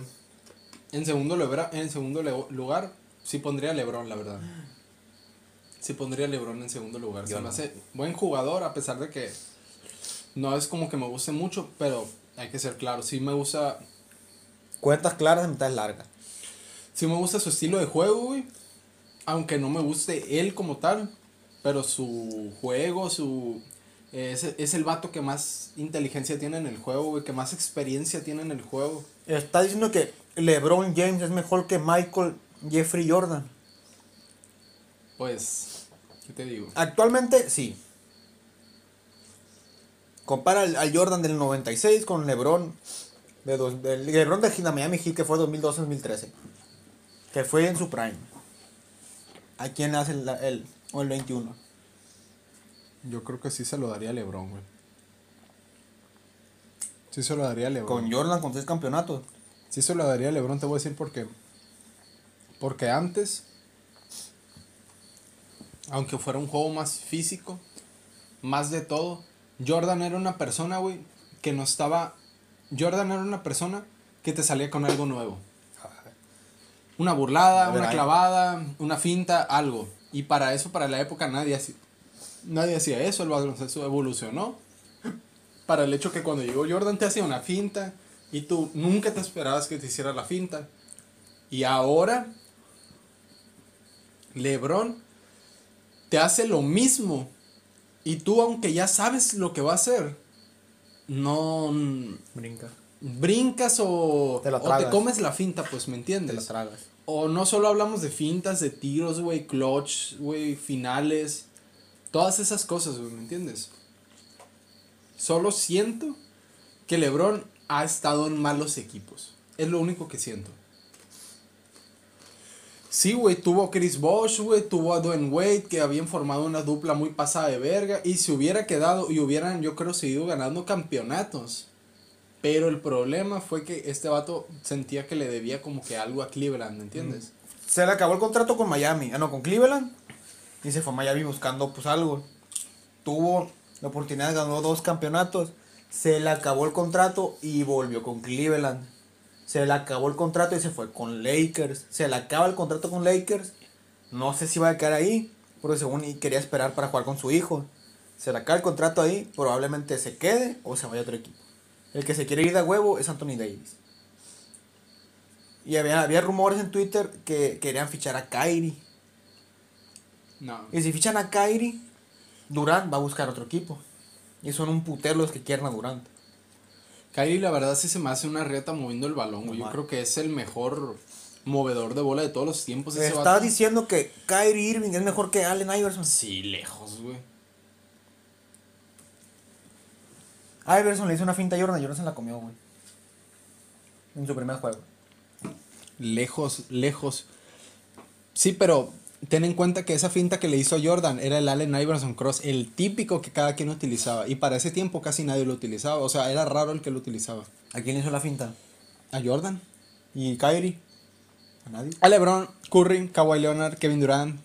En segundo, lebra- en segundo lugar, sí pondría a LeBron, la verdad. Sí pondría a LeBron en segundo lugar. Yo Se me hace buen jugador, a pesar de que no es como que me guste mucho, pero hay que ser claro. Sí me gusta, Cuentas claras, mitad larga. sí me gusta su estilo de juego, güey. Aunque no me guste él como tal, pero su juego, su... Es, es el vato que más inteligencia tiene en el juego, güey, que más experiencia tiene en el juego. Está diciendo que LeBron James es mejor que Michael Jeffrey Jordan. Pues, ¿qué te digo? Actualmente, sí. Compara al, al Jordan del 96 con LeBron. De dos, del LeBron de Gina Miami Heat que fue 2012-2013. Que fue en su prime. ¿A quién hace el, el, o el 21? Yo creo que sí se lo daría a LeBron, güey. Sí se lo daría a LeBron. Con Jordan con seis campeonatos. Sí se lo daría a LeBron, te voy a decir por qué. Porque antes, aunque fuera un juego más físico, más de todo, Jordan era una persona, güey, que no estaba... Jordan era una persona que te salía con algo nuevo. Una burlada, ver, una clavada, una finta, algo. Y para eso, para la época, nadie hacía, nadie hacía eso. El baloncesto evolucionó. Para el hecho que cuando llegó Jordan te hacía una finta y tú nunca te esperabas que te hiciera la finta. Y ahora, LeBron te hace lo mismo. Y tú, aunque ya sabes lo que va a hacer, no Brinca. brincas o Te o te comes la finta, pues me Te entiendes. la tragas. O no solo hablamos de fintas, de tiros, güey, clutch, güey, finales. Todas esas cosas, güey, ¿me entiendes? Solo siento que LeBron ha estado en malos equipos. Es lo único que siento. Sí, güey, tuvo Chris Bosh, güey, tuvo a Dwayne Wade, que habían formado una dupla muy pasada de verga. Y se hubiera quedado, y hubieran, yo creo, seguido ganando campeonatos. Pero el problema fue que este vato sentía que le debía como que algo a Cleveland, ¿me entiendes? Se le acabó el contrato con Miami. Ah, no, con Cleveland. Y se fue a Miami buscando pues algo. Tuvo la oportunidad, ganó dos campeonatos. Se le acabó el contrato y volvió con Cleveland. Se le acabó el contrato y se fue con Lakers. Se le acaba el contrato con Lakers. No sé si va a quedar ahí. Porque según quería esperar para jugar con su hijo. Se le acaba el contrato ahí, probablemente se quede o se vaya a otro equipo. El que se quiere ir de huevo es Anthony Davis. Y había, había rumores en Twitter que querían fichar a Kyrie. No. Y si fichan a Kyrie, Durant va a buscar otro equipo. Y son un putero los que quieren a Durant. Kyrie, la verdad, sí se me hace una rieta moviendo el balón, güey. Yo creo que es el mejor movedor de bola de todos los tiempos. ese Estás vato. diciendo que Kyrie Irving es mejor que Allen Iverson. Sí, lejos, güey. Iverson le hizo una finta a Jordan, Jordan se la comió, güey. En su primer juego. Lejos, lejos. Sí, pero ten en cuenta que esa finta que le hizo a Jordan era el Allen Iverson Cross, el típico que cada quien utilizaba. Y para ese tiempo casi nadie lo utilizaba. O sea, era raro el que lo utilizaba. ¿A quién le hizo la finta? A Jordan. ¿Y Kyrie? A nadie. A LeBron, Curry, Kawhi Leonard, Kevin Durant.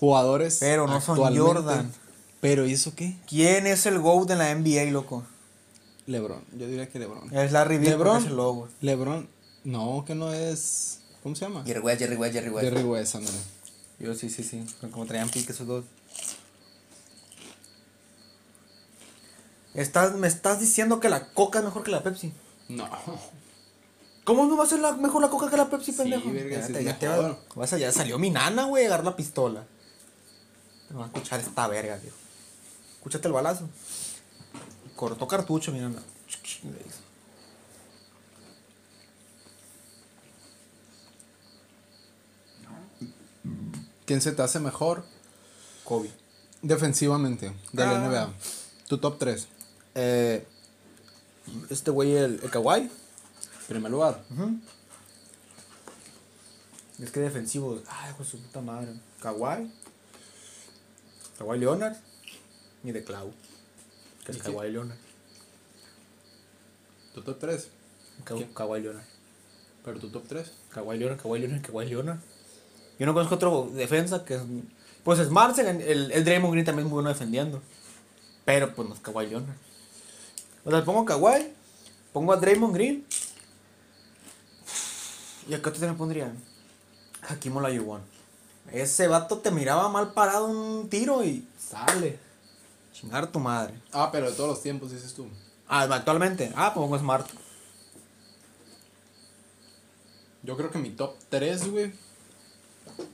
Jugadores. Pero no son. Jordan. Pero ¿y eso qué? ¿Quién es el GOAT de la NBA, loco? LeBron. Yo diría que LeBron. Es Larry Bird LeBron. es el logo. LeBron. No, que no es. ¿Cómo se llama? Jerry West, Jerry West, Jerry West. Jerry West, ándale. Yo sí, sí, sí. Como traían pique esos dos. Estás, me estás diciendo que la coca es mejor que la Pepsi. No. ¿Cómo no va a ser la, mejor la coca que la Pepsi, pendejo? verga, ya, te, ya te va- vas a- ya salió mi nana, güey, a agarrar la pistola. No va a escuchar esta verga, tío. Escúchate el balazo. Cortó cartucho, mi nana. ¿Quién se te hace mejor Kobe. defensivamente de la Ah. NBA? Tu top 3. Eh, este güey, el, el Kawhi. Primer lugar. Es que defensivo. Ay, con su puta madre. Kawhi. Kawhi Leonard. Y de Clau. Que es. Kawhi Leonard. Tu top 3. Ka- ¿Quién? Kawhi Leonard. Pero tu top 3. Kawhi Leonard, Kawhi Leonard, Kawhi Leonard. Yo no conozco otro defensa que es. Pues Smart, el, el, el Draymond Green también es muy bueno defendiendo. Pero pues no es Kawhi Leonard. O sea, pongo a Kawhi, pongo a Draymond Green. ¿Y a qué otro te me pondría? Hakim Olajuwon. Ese vato te miraba mal parado un tiro y sale. Chingar a tu madre. Ah, pero de todos los tiempos dices tú. Ah, actualmente. Ah, pongo a Smart. Yo creo que mi top 3, güey.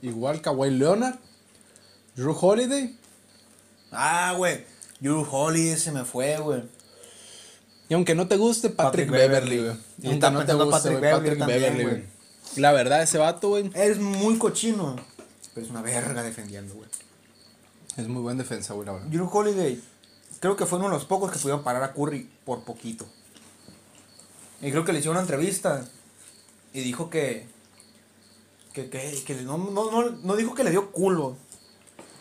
Igual Kawhi Leonard. Drew Holiday. Ah, güey. Drew Holiday se me fue, güey. Y aunque no te guste, Patrick, Patrick Beverly, Beverly. güey. Y Aunque no te guste, Patrick güey, Beverly también, güey. La verdad, ese vato, güey. Es muy cochino. Pero es una verga defendiendo, güey. Es muy buen defensa, güey, la verdad. Drew Holiday, creo que fue uno de los pocos que pudieron parar a Curry por poquito. Y creo que le hicieron una entrevista y dijo que. Que, que, que no, no, no, no dijo que le dio culo,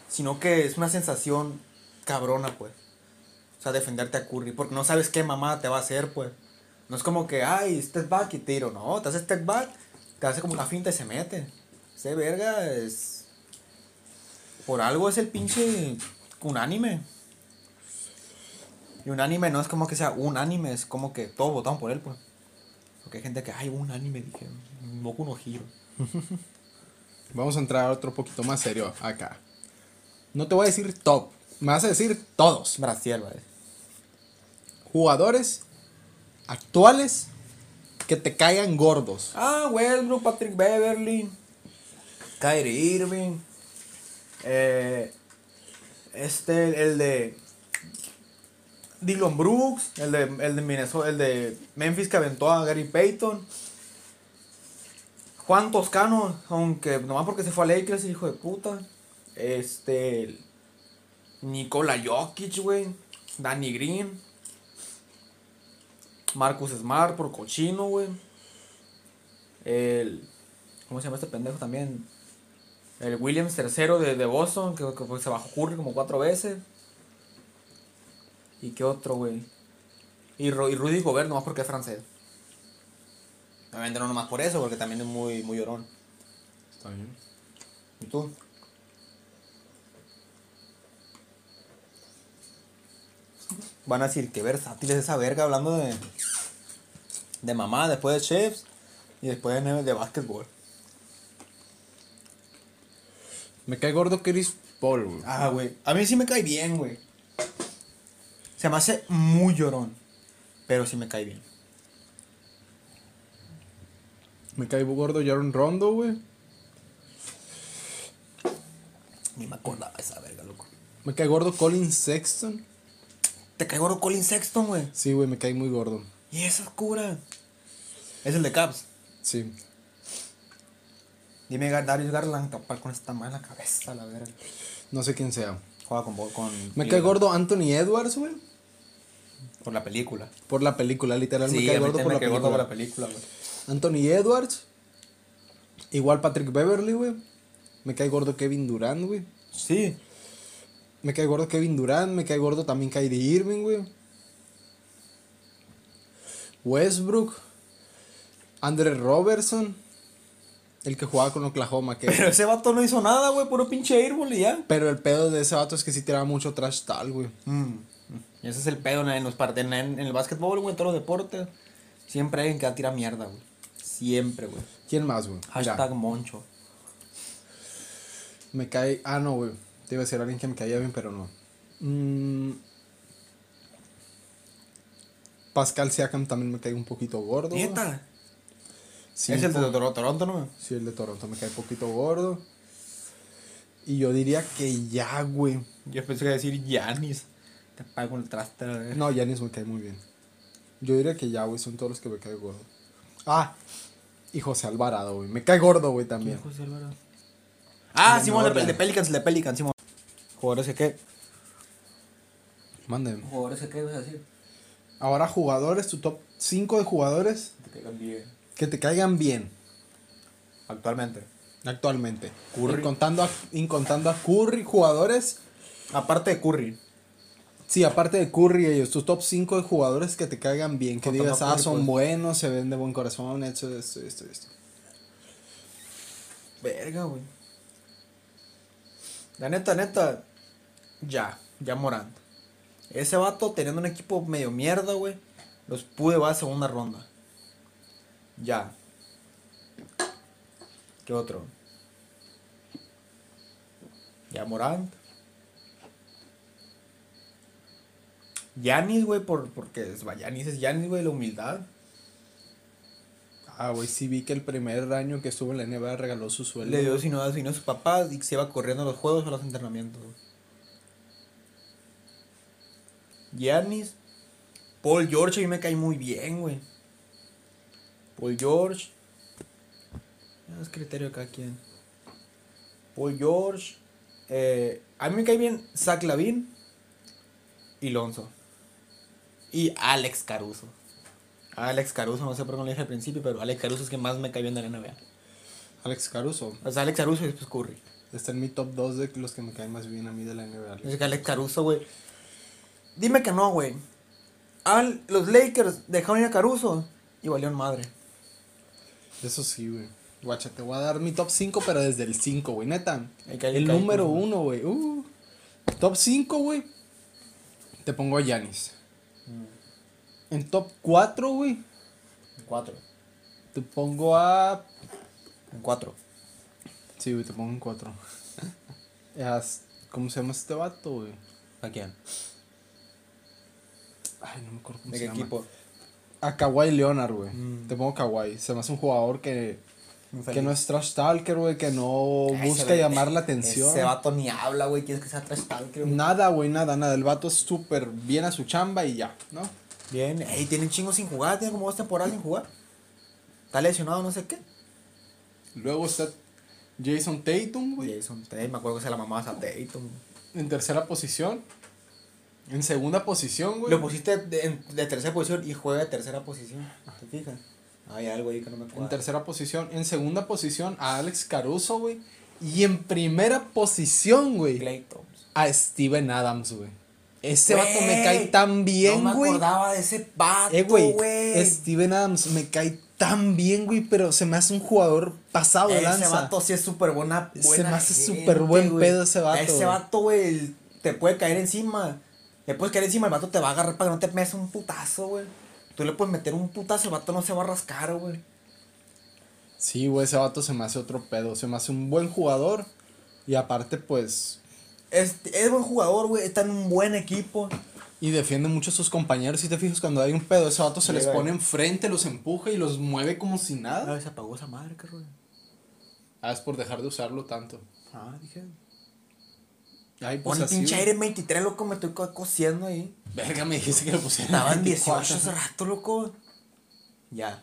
sino que es una sensación cabrona, pues. O sea, defenderte a Curry, porque no sabes qué mamada te va a hacer, pues. No es como que, ay, step back y tiro, no, te hace step back, te hace como una finta y se mete. Ese verga es. Por algo es el pinche unánime. Y un anime no es como que sea un anime, es como que todos votaron por él, pues. Porque hay gente que, ay, un anime, dije, Boku no Hero. Vamos a entrar a otro poquito más serio acá. No te voy a decir top. Me vas a decir todos. Brasil, ¿vale? Jugadores actuales que te caigan gordos. Ah, Westbrook, Patrick Beverly, Kyrie Irving, eh, este, el de Dylan Brooks, el de, el de Minnesota, el de Memphis que aventó a Gary Payton. Juan Toscano, aunque nomás porque se fue a Lakers, hijo de puta. Este. Nikola Jokic, güey. Danny Green. Marcus Smart por cochino, güey. El. ¿Cómo se llama este pendejo también? El Williams III de, de Boston, que, que, pues, se bajó Curry como cuatro veces. ¿Y qué otro, güey? Y, y Rudy Gobert, nomás porque es francés. Obviamente no nomás por eso, porque también es muy, muy llorón. Está bien. ¿Y tú? Van a decir que versátil es esa verga hablando de. de mamá, después de chefs y después de, de básquetbol. Me cae gordo Chris Paul, güey. Ah, güey. A mí sí me cae bien, güey. Se me hace muy llorón. Pero sí me cae bien. Me cae gordo Jaron Rondo, güey. Ni me acordaba esa verga, loco. Me cae gordo Colin Sexton. Te cae gordo Colin Sexton, güey. Sí, güey, me cae muy gordo. Y esa cura. Es el de Caps. Sí. Dime Darius Garland tapar con esta mala cabeza, la verga. No sé quién sea. Juega con, con Me cae gordo Anthony Edwards, güey. Por la película. Por la película, literal. Sí, me cae gordo por me la cae gordo película. por la película, güey. Anthony Edwards. Igual Patrick Beverly, güey. Me cae gordo Kevin Durant, güey. Sí. Me cae gordo Kevin Durant. Me cae gordo también Kyrie Irving, güey. Westbrook. Andre Robertson. El que jugaba con Oklahoma. Que... Pero ese vato no hizo nada, güey. Puro pinche airball y ya. Pero el pedo de ese vato es que sí tiraba mucho trash tal, güey. Mm. Y ese es el pedo en, los en, en el básquetbol, güey, en todos los deportes. Siempre hay alguien que tira mierda, güey. Siempre, güey. ¿Quién más, güey? Hashtag moncho. me cae. Ah, no, güey. Te iba a decir alguien que me caía bien, pero no. Mm. Pascal Siakam también me cae un poquito gordo. ¿Neta? Sí, es el de Toronto, ¿no? Sí, el de Toronto me cae un poquito gordo. Y yo diría que ya, güey. Yo pensé que iba a decir Yanis. Te pago el traste. No, Yanis me cae muy bien. Yo diría que ya, güey, son todos los que me caen gordo. Ah, y José Alvarado, güey. Me cae gordo, güey, también. José Alvarado? Ah, Simón, el de Pelicans, el de Pelicans, Simón. Jugadores que qué. Manden. Jugadores que qué, vas a decir. Ahora jugadores, tu top 5 de jugadores Te caigan bien. que te caigan bien Actualmente. actualmente. Curry. Incontando a, incontando a Curry, jugadores. Aparte de Curry. Sí, aparte de Curry, ellos, tus top 5 de jugadores que te caigan bien. Que digas, ah, son pues. buenos, se ven de buen corazón, esto, esto, esto, esto. Verga, güey. La neta, neta. Ya, ya Morant. Ese vato teniendo un equipo medio mierda, güey. Los pude llevar a segunda ronda. Ya. ¿Qué otro? Ya Morant. Yanis, güey, por, porque es, Yanis es Yanis, güey, la humildad. Ah, güey, sí vi que el primer año que estuvo en la NBA regaló su sueldo. Le dio sino a sino a sus papás y se iba corriendo a los juegos o a los entrenamientos. Giannis. Paul George a mí me cae muy bien, güey. Paul George. Ya Es criterio cada quien. Paul George. eh, a mí me cae bien Zach Lavin. Y Lonzo. Y Alex Caruso. Alex Caruso, no sé por qué no lo dije al principio, pero Alex Caruso es que más me cae bien de la NBA. Alex Caruso. O sea, Alex Caruso y después Curry. Está en mi top 2 de los que me caen más bien a mí de la NBA. Es que Alex Caruso, güey. Dime que no, güey. Al- Los Lakers dejaron ir a Caruso y valieron madre. Eso sí, güey. Guacha, te voy a dar mi top 5, pero desde el 5, güey. Neta. El número por favor. 1, güey. Uh. Top 5, güey. Te pongo a Yanis. Mm. En top 4, güey. En cuatro. Te pongo a. En cuatro. Sí, güey, te pongo en 4. ¿Cómo se llama este vato, güey? ¿A quién? Ay, no me acuerdo cómo ¿De se qué llama. equipo? A Kawhi Leonard, güey. Mm. Te pongo Kawhi. Se me hace un jugador que, Infeliz. que no es trash talker, güey. Que no busca llamar la atención. Ese vato ni habla, güey. Quieres que sea trash talker, güey? Nada, güey, nada, nada. El vato es súper bien a su chamba y ya, ¿no? Bien. Ey, tiene un chingo sin jugar. Tiene como dos temporadas sin jugar. Está lesionado, no sé qué. Luego está Jason Tatum, güey. Jason Tatum. Me acuerdo que se la mamaba a Tatum. En tercera posición. En segunda posición, güey. Lo pusiste de, en- de tercera posición y juega de tercera posición. ¿Te fijas? Hay algo ahí que no me acuerdo. En tercera posición. En segunda posición a Alex Caruso, güey. Y en primera posición, güey. Clay Thompson. A Steven Adams, güey. Ese Güey, vato me cae tan bien, No me güey. acordaba de ese vato, eh, güey. güey. Steven Adams me cae tan bien, güey. Pero se me hace un jugador pasado de Ese lanza. vato sí es súper buena. Se me hace súper buen güey. pedo ese vato, Ese güey. vato, güey, te puede caer encima. Le puedes caer encima, el vato te va a agarrar para que no te metas un putazo, güey. Tú le puedes meter un putazo, el vato no se va a rascar, güey. Sí, güey, ese vato se me hace otro pedo. Se me hace un buen jugador. Y aparte, pues. Es, es buen jugador, güey. Está en un buen equipo. Y defiende mucho a sus compañeros. Si te fijas, cuando hay un pedo, ese vato se les pone enfrente, los empuja y los mueve como si A nada. ver, se apagó esa madre, qué rollo. Ah, es por dejar de usarlo tanto. Ah, dije. Ay, pues Pon pinche aire 23, loco, me estoy co- cosiendo ahí. Verga, me dijiste que le pusieran. Estaban 24. 18 hace rato, loco. Ya.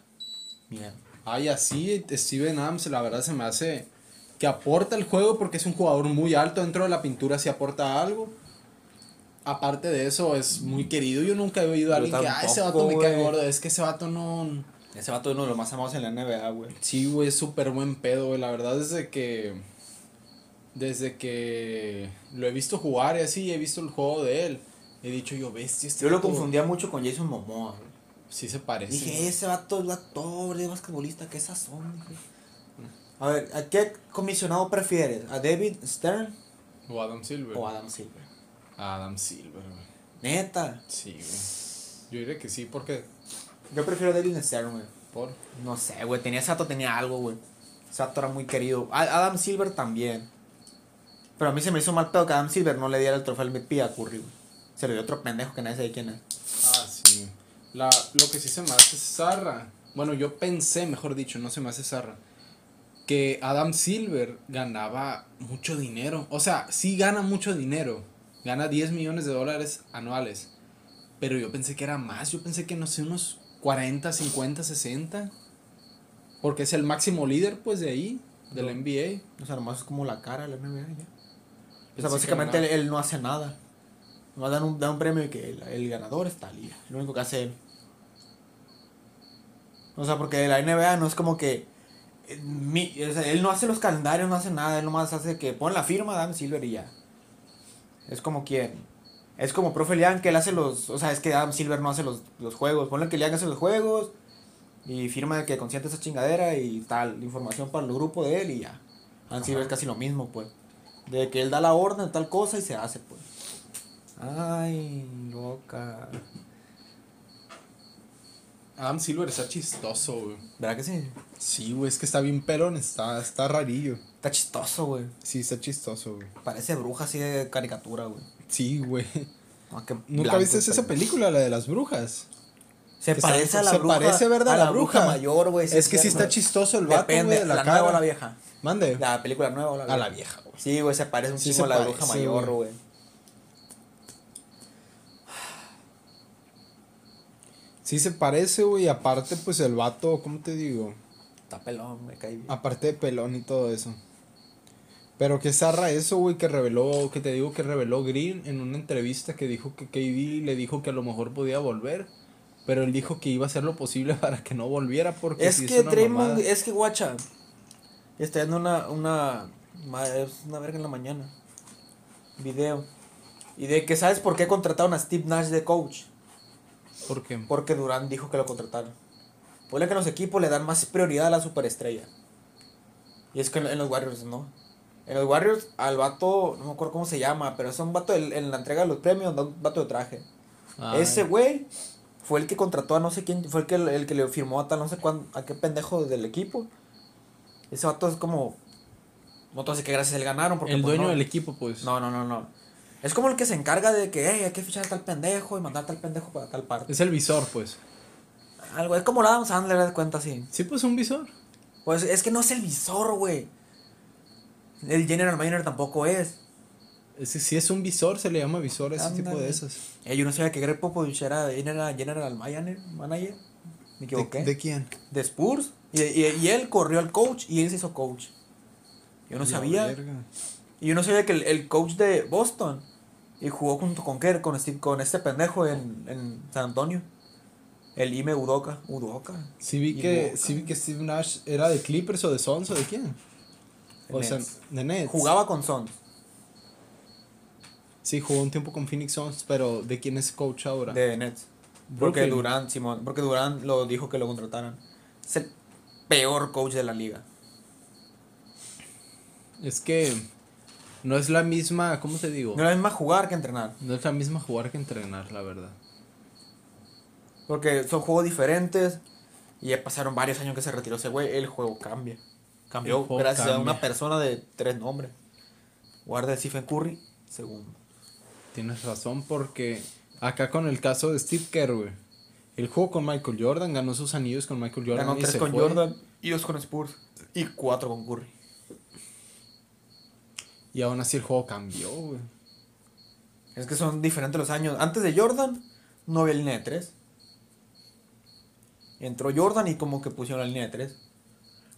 Mierda. Ay, así, Steven Adams, la verdad se me hace que aporta el juego porque es un jugador muy alto dentro de la pintura, si aporta algo. Aparte de eso, es muy querido. Yo nunca he oído a alguien que, ah, ese vato tampoco, me cae gordo. Es que ese vato no. Ese vato es uno de los más amados en la NBA, güey. Sí, güey, es súper buen pedo, güey. La verdad, desde que. Desde que lo he visto jugar y así, he visto el juego de él. He dicho yo, bestia, este Yo lo confundía mucho con Jason Momoa, güey. Sí se parece. Dije, güey. ese vato es actor, es basquetbolista, ¿qué sazón? Dije. A ver, ¿a qué comisionado prefieres? ¿A David Stern O Adam Silver. o Adam Silver? Adam Silver, güey. Neta. Sí, güey. Yo diría que sí, porque. Yo prefiero a David Stern, güey. Por. No sé, güey. Tenía ese vato, tenía algo, güey. Ese vato era muy querido. Adam Silver también. Pero a mí se me hizo mal pedo que Adam Silver no le diera el trofeo MVP a Curry, güey. Se lo dio otro pendejo que nadie sabe quién es. Ah, sí. La, lo que sí se me hace zarra. Bueno, yo pensé, mejor dicho, no se me hace zarra. Que Adam Silver ganaba mucho dinero. O sea, sí gana mucho dinero. Gana 10 millones de dólares anuales. Pero yo pensé que era más. Yo pensé que no sé, unos 40, 50, 60. Porque es el máximo líder, pues, de ahí, del No. NBA. O sea, nomás es como la cara de la NBA ya. O sea, básicamente él, no hace nada. No dan un, dan un premio y que el, el ganador está liga. Lo único que hace él. O sea, porque la NBA no es como que. eh, mi- o sea, él no hace los calendarios, no hace nada. Él nomás hace que pone la firma Dan Silver y ya. Es como quien. Es como Profe Lian que él hace los. O sea, es que Adam Silver no hace los, los juegos. Ponle que Lian hace los juegos. Y firma que consiente esa chingadera y tal. Información para el grupo de él y ya. Adam Silver es casi lo mismo, pues. De que él da la orden de tal cosa y se hace, pues. Ay, loca. Adam Silver está chistoso, güey. ¿Verdad que sí? Sí, güey, es que está bien pelón, está, está rarillo. Está chistoso, güey. Sí, está chistoso, güey. Parece bruja así de caricatura, güey. Sí, güey. Ah, ¿Nunca blanco viste esa película, la de las brujas? Se Que parece está- a la se bruja. parece, ¿verdad? A la, bruja. mayor, güey. Es que sí está chistoso el vato, güey, de la, la, cara. nueva o la vieja. Mande. La película nueva o la A vieja. la vieja, güey. Sí, güey, se parece un Sí chingo a la bruja mayor, güey. Sí se parece, güey. Aparte, pues el vato, ¿cómo te digo? Está pelón, me cae bien. Aparte de pelón y todo eso. Pero que zarra eso, güey, que reveló, que te digo que reveló Green en una entrevista que dijo que KD le dijo que a lo mejor podía volver. Pero él dijo que iba a hacer lo posible para que no volviera porque Es que una Draymond, mamada. es que guacha. Está dando una, es una verga en la mañana. Video. Y de que, ¿sabes por qué contrataron a Steve Nash de coach? ¿Por qué? Porque Durán dijo que lo contrataron. Ponle que en los equipos le dan más prioridad a la superestrella. Y es que en, en los Warriors no. En los Warriors al vato, no me acuerdo cómo se llama, pero es un vato en la entrega de los premios, da un vato de traje. Ay. Ese güey fue el que contrató a no sé quién, fue el que, el que le firmó a tal no sé cuán, a qué pendejo del equipo. Ese vato es como, sé qué gracias a él ganaron. Porque, el pues, dueño no. del equipo, pues. No, no, no, no. Es como el que se encarga de que, hey, hay que fichar a tal pendejo y mandar a tal pendejo para tal parte. Es el visor, pues. Algo, es como la Adam Sandler, de cuenta así. Sí, pues un visor. Pues es que no es el visor, güey. El general manager tampoco es. Ese sí es un visor, se le llama visor, ese tipo de esas. Eh, yo no sabía que Greg Popovich era general, general manager, manager. Me equivoqué. ¿De, de quién? de Spurs. Y, y- y él corrió al coach y él se hizo coach. Yo no La sabía. verga. Y yo no sabía que el, el coach de Boston y jugó junto con Kerr, con, Steve- con este pendejo en, en San Antonio. El Ime Udoka. Udoka. Sí vi, que, Udoka. sí vi que Steve Nash era de Clippers o de Sons o de quién. O Nets. sea, de Nets. Jugaba con Sons. Sí, jugó un tiempo con Phoenix Suns, pero ¿de quién es coach ahora? De Nets. Porque Brooklyn. Durán, Simón, porque Durán lo dijo que lo contrataran. Es el peor coach de la liga. Es que no es la misma, ¿cómo te digo? No es la misma jugar que entrenar. No es la misma jugar que entrenar, la verdad. Porque son juegos diferentes. Y ya pasaron varios años que se retiró ese güey. El juego cambia. Cambió El juego gracias a una persona de tres nombres. Guarda Stephen Curry, segundo. Tienes razón porque Acá con el caso de Steve Kerr, güey. Él jugó con Michael Jordan, ganó sus anillos con Michael Jordan. Ganó y tres se con fue. Jordan y dos con Spurs. Y cuatro con Curry. Y aún así el juego cambió, güey. Es que son diferentes los años. Antes de Jordan, no había línea de tres. Entró Jordan y como que pusieron la línea de tres.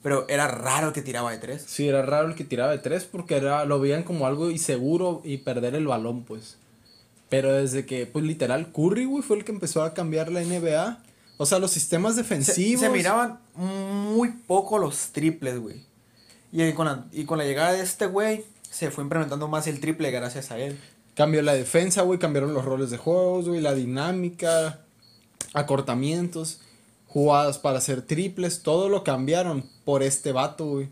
Pero era raro el que tiraba de tres. Sí, era raro el que tiraba de tres porque era, lo veían como algo inseguro y perder el balón, pues. Pero desde que, pues literal, Curry, güey, fue el que empezó a cambiar la NBA. O sea, los sistemas Se, defensivos. se miraban muy poco los triples, güey. Y con, la, y con la llegada de este güey, se fue implementando más el triple gracias a él. Cambió la defensa, güey, cambiaron los roles de juegos, güey, la dinámica, acortamientos, jugadas para hacer triples, todo lo cambiaron por este vato, güey.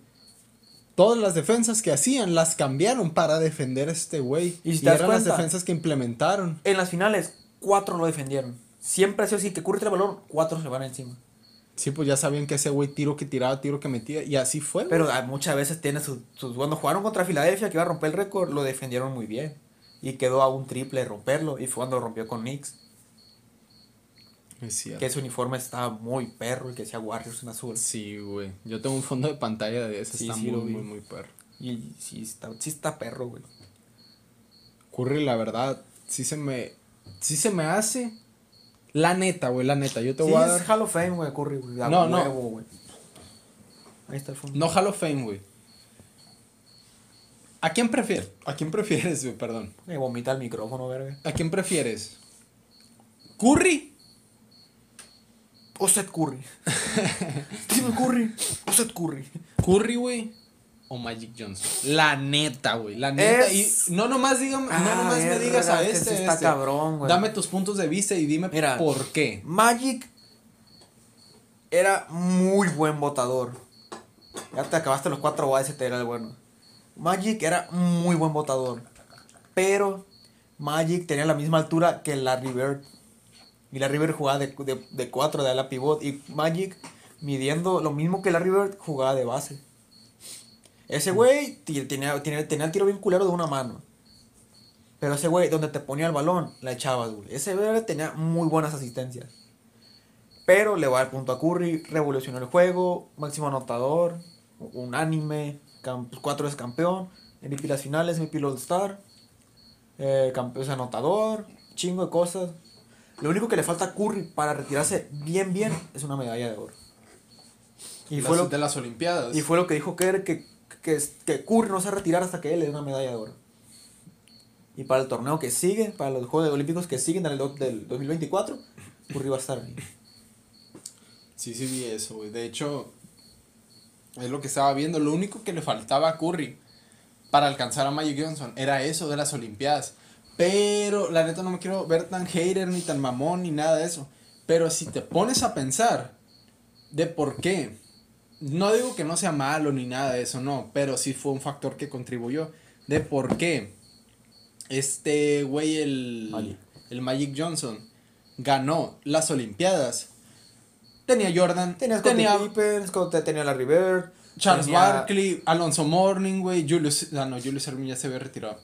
Todas las defensas que hacían las cambiaron para defender a este güey. Y si te eran las defensas que implementaron. En las finales, cuatro lo defendieron. Siempre ha sido así, que Curry trae el balón, cuatro se van encima. Sí, pues ya sabían que ese güey tiro que tiraba, tiro que metía, y así fue. Pero ah, muchas veces tiene sus, sus- Cuando jugaron contra Filadelfia, que iba a romper el récord, lo defendieron muy bien. Y quedó a un triple romperlo. Y fue cuando lo rompió con Knicks. Es cierto. Que ese uniforme estaba muy perro y que decía Warriors en azul. Sí, güey. Yo tengo un fondo de pantalla de ese, Sí, está sí, muy, muy, muy perro. Y sí está, sí está perro, güey. Curry, la verdad, sí se me. Sí se me hace. La neta, güey, la neta. Yo te Sí, voy a es dar. Hall of Fame, güey, Curry, güey. No, no. güey. Ahí está el fondo. No Hall of Fame, güey. ¿A quién prefieres? ¿A quién prefieres, güey? Perdón. Me vomita el micrófono, verga. ¿A quién prefieres? ¿Curry? O Seth Curry. Stephen Curry. O Seth Curry. ¿Curry, güey? ¿O Magic Johnson? La neta, güey. La neta. Es- Y no nomás, Ah, no nomás me digas a este. está este. cabrón, güey. Dame tus puntos de vista y dime Mira. por qué. Magic era muy buen votador. Ya te acabaste los cuatro te era el bueno. Magic era muy buen votador. Pero Magic tenía la misma altura que Larry Bird. Y Larry Bird jugaba de, de, de cuatro de ala pivot. Y Magic, midiendo lo mismo que Larry Bird, jugaba de base. Ese güey tenía, tenía, tenía el tiro bien culero de una mano. Pero ese güey, donde te ponía el balón, la echabas, güey. Ese güey tenía muy buenas asistencias. Pero le va a dar punto a Curry, revolucionó el juego, máximo anotador, unánime, pues, cuatro veces campeón, MVP las finales, MVP All Star, eh, campeón anotador, chingo de cosas. Lo único que le falta a Curry para retirarse bien, bien, es una medalla de oro. Y Las- fue, lo, de las Olimpiadas. y fue lo que dijo Kerr, que, que, que Curry no se va a retirar hasta que él le dé una medalla de oro. Y para el torneo que sigue, para los Juegos Olímpicos que siguen del, del 2024, Curry va a estar ahí. Sí, sí vi eso, güey. De hecho, es lo que estaba viendo. Lo único que le faltaba a Curry para alcanzar a Magic Johnson era eso de las Olimpiadas. Pero, la neta, no me quiero ver tan hater, ni tan mamón, ni nada de eso. Pero si te pones a pensar de por qué, no digo que no sea malo ni nada de eso, no, pero sí fue un factor que contribuyó. De por qué este güey, el Magic. el Magic Johnson, ganó las Olimpiadas. Tenía Jordan, tenía Scottie Pippen, Scott- tenía Larry Bird, Charles tenía- Barkley, Alonso Morning, güey, Julius, ah, no, Julius Erving ya se había retirado.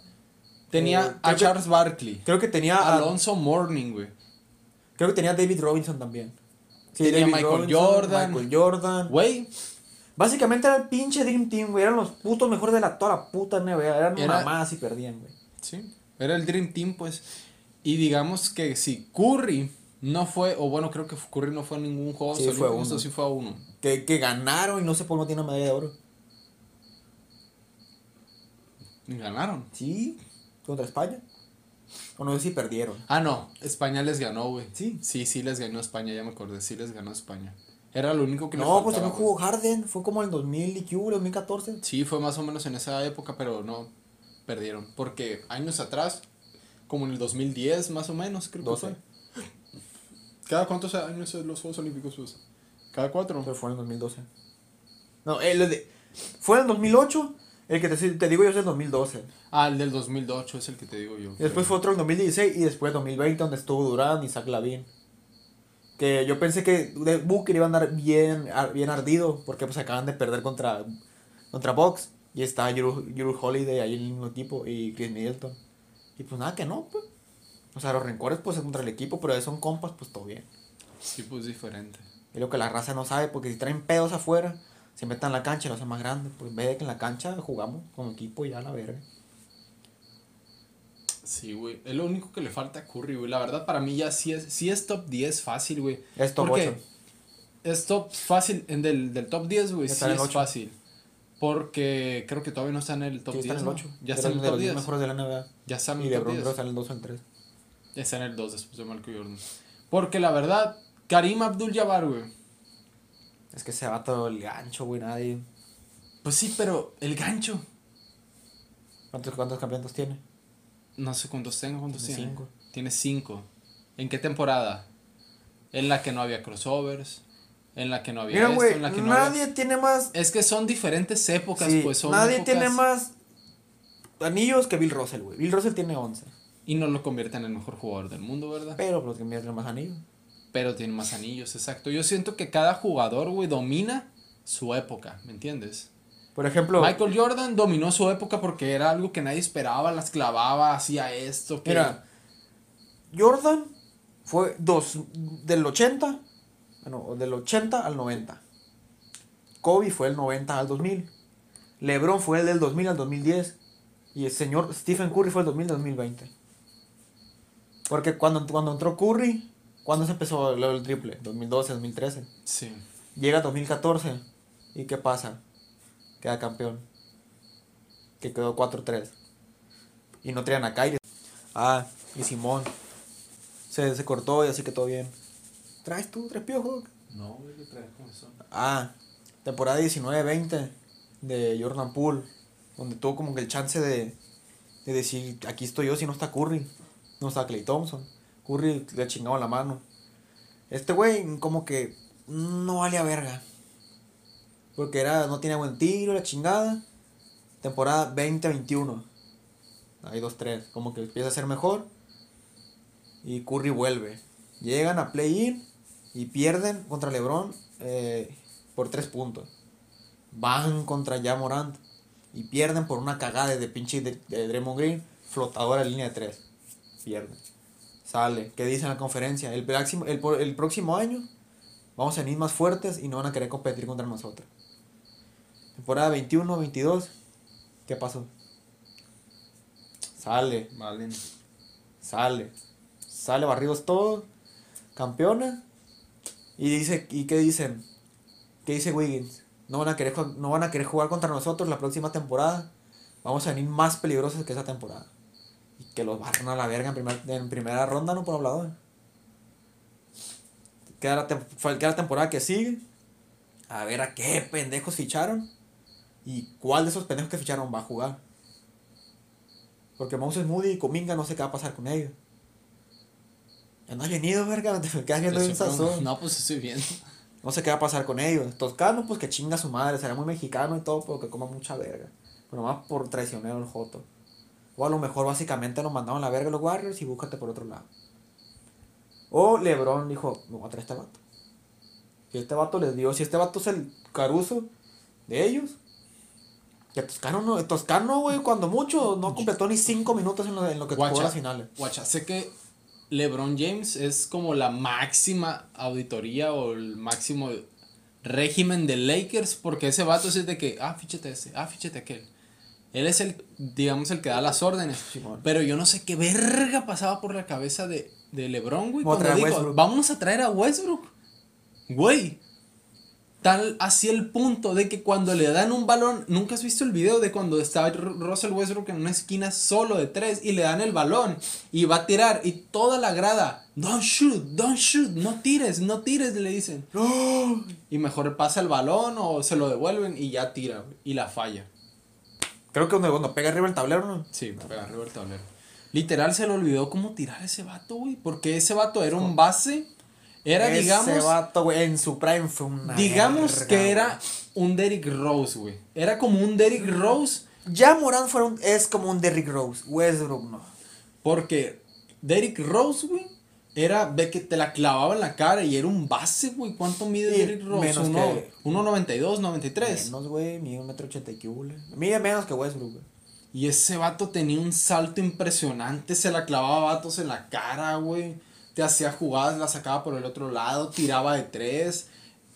Tenía Eh, a que- Charles Barkley, Creo que tenía a- Alonso Morning, güey. creo que tenía David Robinson también. Sí, Tenía David Michael Jordan. Michael Jordan. Güey, Básicamente era el pinche Dream Team, güey. Eran los putos mejores de la, toda la puta NBA. Eran Era- más y perdían, güey. sí, era el Dream Team, pues. Y digamos que si Curry no fue, o bueno, creo que Curry no fue a ningún juego Sí, fue a uno. sí fue a uno. Que, que ganaron y no sé por qué no tiene medalla de oro. Ganaron. Sí, contra España. O no sé si perdieron. Ah, no, España les ganó, güey. Sí. Sí, sí les ganó España, ya me acordé, sí les ganó España. Era lo único que le No, pues también jugó Harden. Fue como el 2000 y que hubo, 2014. Sí, fue más o menos en esa época, pero no perdieron. Porque años atrás, como en el 2010 más o menos, creo que 12. fue. ¿Cada cuántos años los Juegos Olímpicos? Pues? ¿Cada cuatro? Pero fue en el 2012. No, el de, fue en el 2008. El que te, te digo yo es el 2012. Ah, el del 2008 es el que te digo yo. Y después fue otro en 2016 y después 2020 donde estuvo Durán y Zach Lavin. Que yo pensé que Booker iba a andar bien, bien ardido porque pues acaban de perder contra, contra Bucks. Y está Drew, Holiday ahí en el mismo equipo y Chris Middleton. Y pues nada, que no, pues. O sea, los rencores pues es contra el equipo, pero son compas, pues todo bien. Sí, pues diferente. Es lo que la raza no sabe, porque si traen pedos afuera, se meten en la cancha y lo hacen más grande. Pues en vez de que en la cancha jugamos con equipo y ya la verga. Sí, güey. Es lo único que le falta a Curry, güey. La verdad, para mí ya sí es, sí es top 10 fácil, güey. Es top Porque 8. Es top fácil. En del, del top 10, güey, sí es 8. fácil. Porque creo que todavía no está en el top Sí, 10. está en el ¿no? 8. Ya está en el de top los 10 10. mejores de la NBA. Ya está en Y el de top Bron 10. está en el 2 o en el 3. Está en el 2 después de Michael Jordan. Porque la verdad, Karim Abdul-Jabbar, güey. Es que se va todo el gancho, güey, nadie. Pues sí, pero el gancho. ¿Cuántos, cuántos campeonatos tiene? No sé cuántos tengo, cuántos Tiene tiene. cinco. Tiene 5. ¿En qué temporada? En la que no había crossovers. En la que no había Mira, esto, güey, en la que no nadie había... tiene más. Es que son diferentes épocas, sí, pues son nadie épocas- tiene más anillos que Bill Russell, güey. Bill Russell tiene 11. Y no lo convierten en el mejor jugador del mundo, ¿verdad? Pero los que tienen más anillos. Pero tiene más anillos, exacto. Yo siento que cada jugador, güey, domina su época, ¿me entiendes? Por ejemplo, Michael Jordan dominó su época porque era algo que nadie esperaba, las clavaba, hacía esto. Que... mira, Jordan fue dos, del 80, bueno, del 80 al 90. Kobe fue el 90 al 2000. LeBron fue el del 2000 al 2010. Y el señor Stephen Curry fue el 2000 al 2020. Porque cuando, cuando entró Curry, ¿cuándo se empezó lo del triple? 2012, 2013. Sí. Llega 2014. ¿Y qué pasa? Queda campeón. Que quedó 4-3. Y no traían a Kyrie. Ah, y Simón. Se, se cortó y así que todo bien. ¿Traes tú tres piojos? No, güey, ¿qué traes con eso? Ah, temporada 19-20 de Jordan Poole. Donde tuvo como que el chance de, de decir, aquí estoy yo si no está Curry. No está Clay Thompson. Curry le chingaba la mano. Este güey como que no vale a verga. Porque era, no tiene buen tiro, la chingada. Temporada 20-21. Ahí 2-3. Como que empieza a ser mejor. Y Curry vuelve. Llegan a play-in y pierden contra LeBron eh, por 3 puntos. Van contra ya Morant y pierden por una cagada de pinche de, de Draymond Green, flotadora en línea de 3. Pierden. Sale. ¿Qué dice en la conferencia? El, el, el próximo año vamos a venir más fuertes y no van a querer competir contra nosotros. Temporada 21-22. ¿Qué pasó? Sale. Valen. Sale. Sale barridos todos. Campeones. Y dice, ¿y qué dicen? ¿Qué dice Wiggins? No van a querer no van a querer jugar contra nosotros la próxima temporada. Vamos a venir más peligrosos que esa temporada. Y que los barran a la verga en, primer- en primera ronda, no por hablador. Queda la, queda la temporada que sigue. A ver a qué pendejos ficharon. Y cuál de esos pendejos que ficharon va a jugar. Porque Moses Moody y Cominga no sé qué va a pasar con ellos. Ya no has venido, verga, te quedas viendo bien sazón. No, pues estoy viendo. No sé qué va a pasar con ellos. Toscano, pues que chinga su madre, será muy mexicano y todo, pero que coma mucha verga. Pero más por traicionero el Joto. O a lo mejor básicamente nos mandaron a la verga los Warriors y búscate por otro lado. O Lebron dijo, me voy a traer este vato. Si este vato les dio, si este vato es el caruso de ellos. Que Toscano no, Toscano, güey, cuando mucho, no completó ni cinco minutos en lo, en lo que jugó Guacha, las finales. guacha, sé que LeBron James es como la máxima auditoría o el máximo régimen de Lakers porque ese vato es de que, ah, fíchate ese, ah, fíchate aquel. Él es el, digamos, el que da las órdenes. Pero yo no sé qué verga pasaba por la cabeza de, de LeBron, güey. Cuando traer a dijo, Westbrook. vamos a traer a Westbrook. Güey. Tal así el punto de que cuando le dan un balón, nunca has visto el video de cuando está Russell Westbrook en una esquina solo de tres y le dan el balón y va a tirar y toda la grada, don't shoot, don't shoot, no tires, no tires, le dicen. Y mejor pasa el balón o se lo devuelven y ya tira y la falla. Creo que cuando, cuando pega arriba el tablero, ¿no? Sí, pega arriba el tablero. Literal se le olvidó cómo tirar ese vato, güey, porque ese vato era un base, era Ese digamos vato, güey, en su prime fue una Digamos verga, que güey. era un Derrick Rose, güey. Era como un Derrick Rose Ya Morán fuera un- es como un Derrick Rose. Westbrook no. porque Derrick Rose, güey, era ve que te la clavaba en la cara y era un base, güey. ¿Cuánto mide Sí, Derrick Rose? menos Uno- que- 1.92, 93. Menos, güey, mide un metro ochenta y que hule. Mide menos que Westbrook, güey. Y ese vato tenía un salto impresionante, se la clavaba vatos en la cara, güey. Te hacía jugadas, la sacaba por el otro lado, tiraba de tres.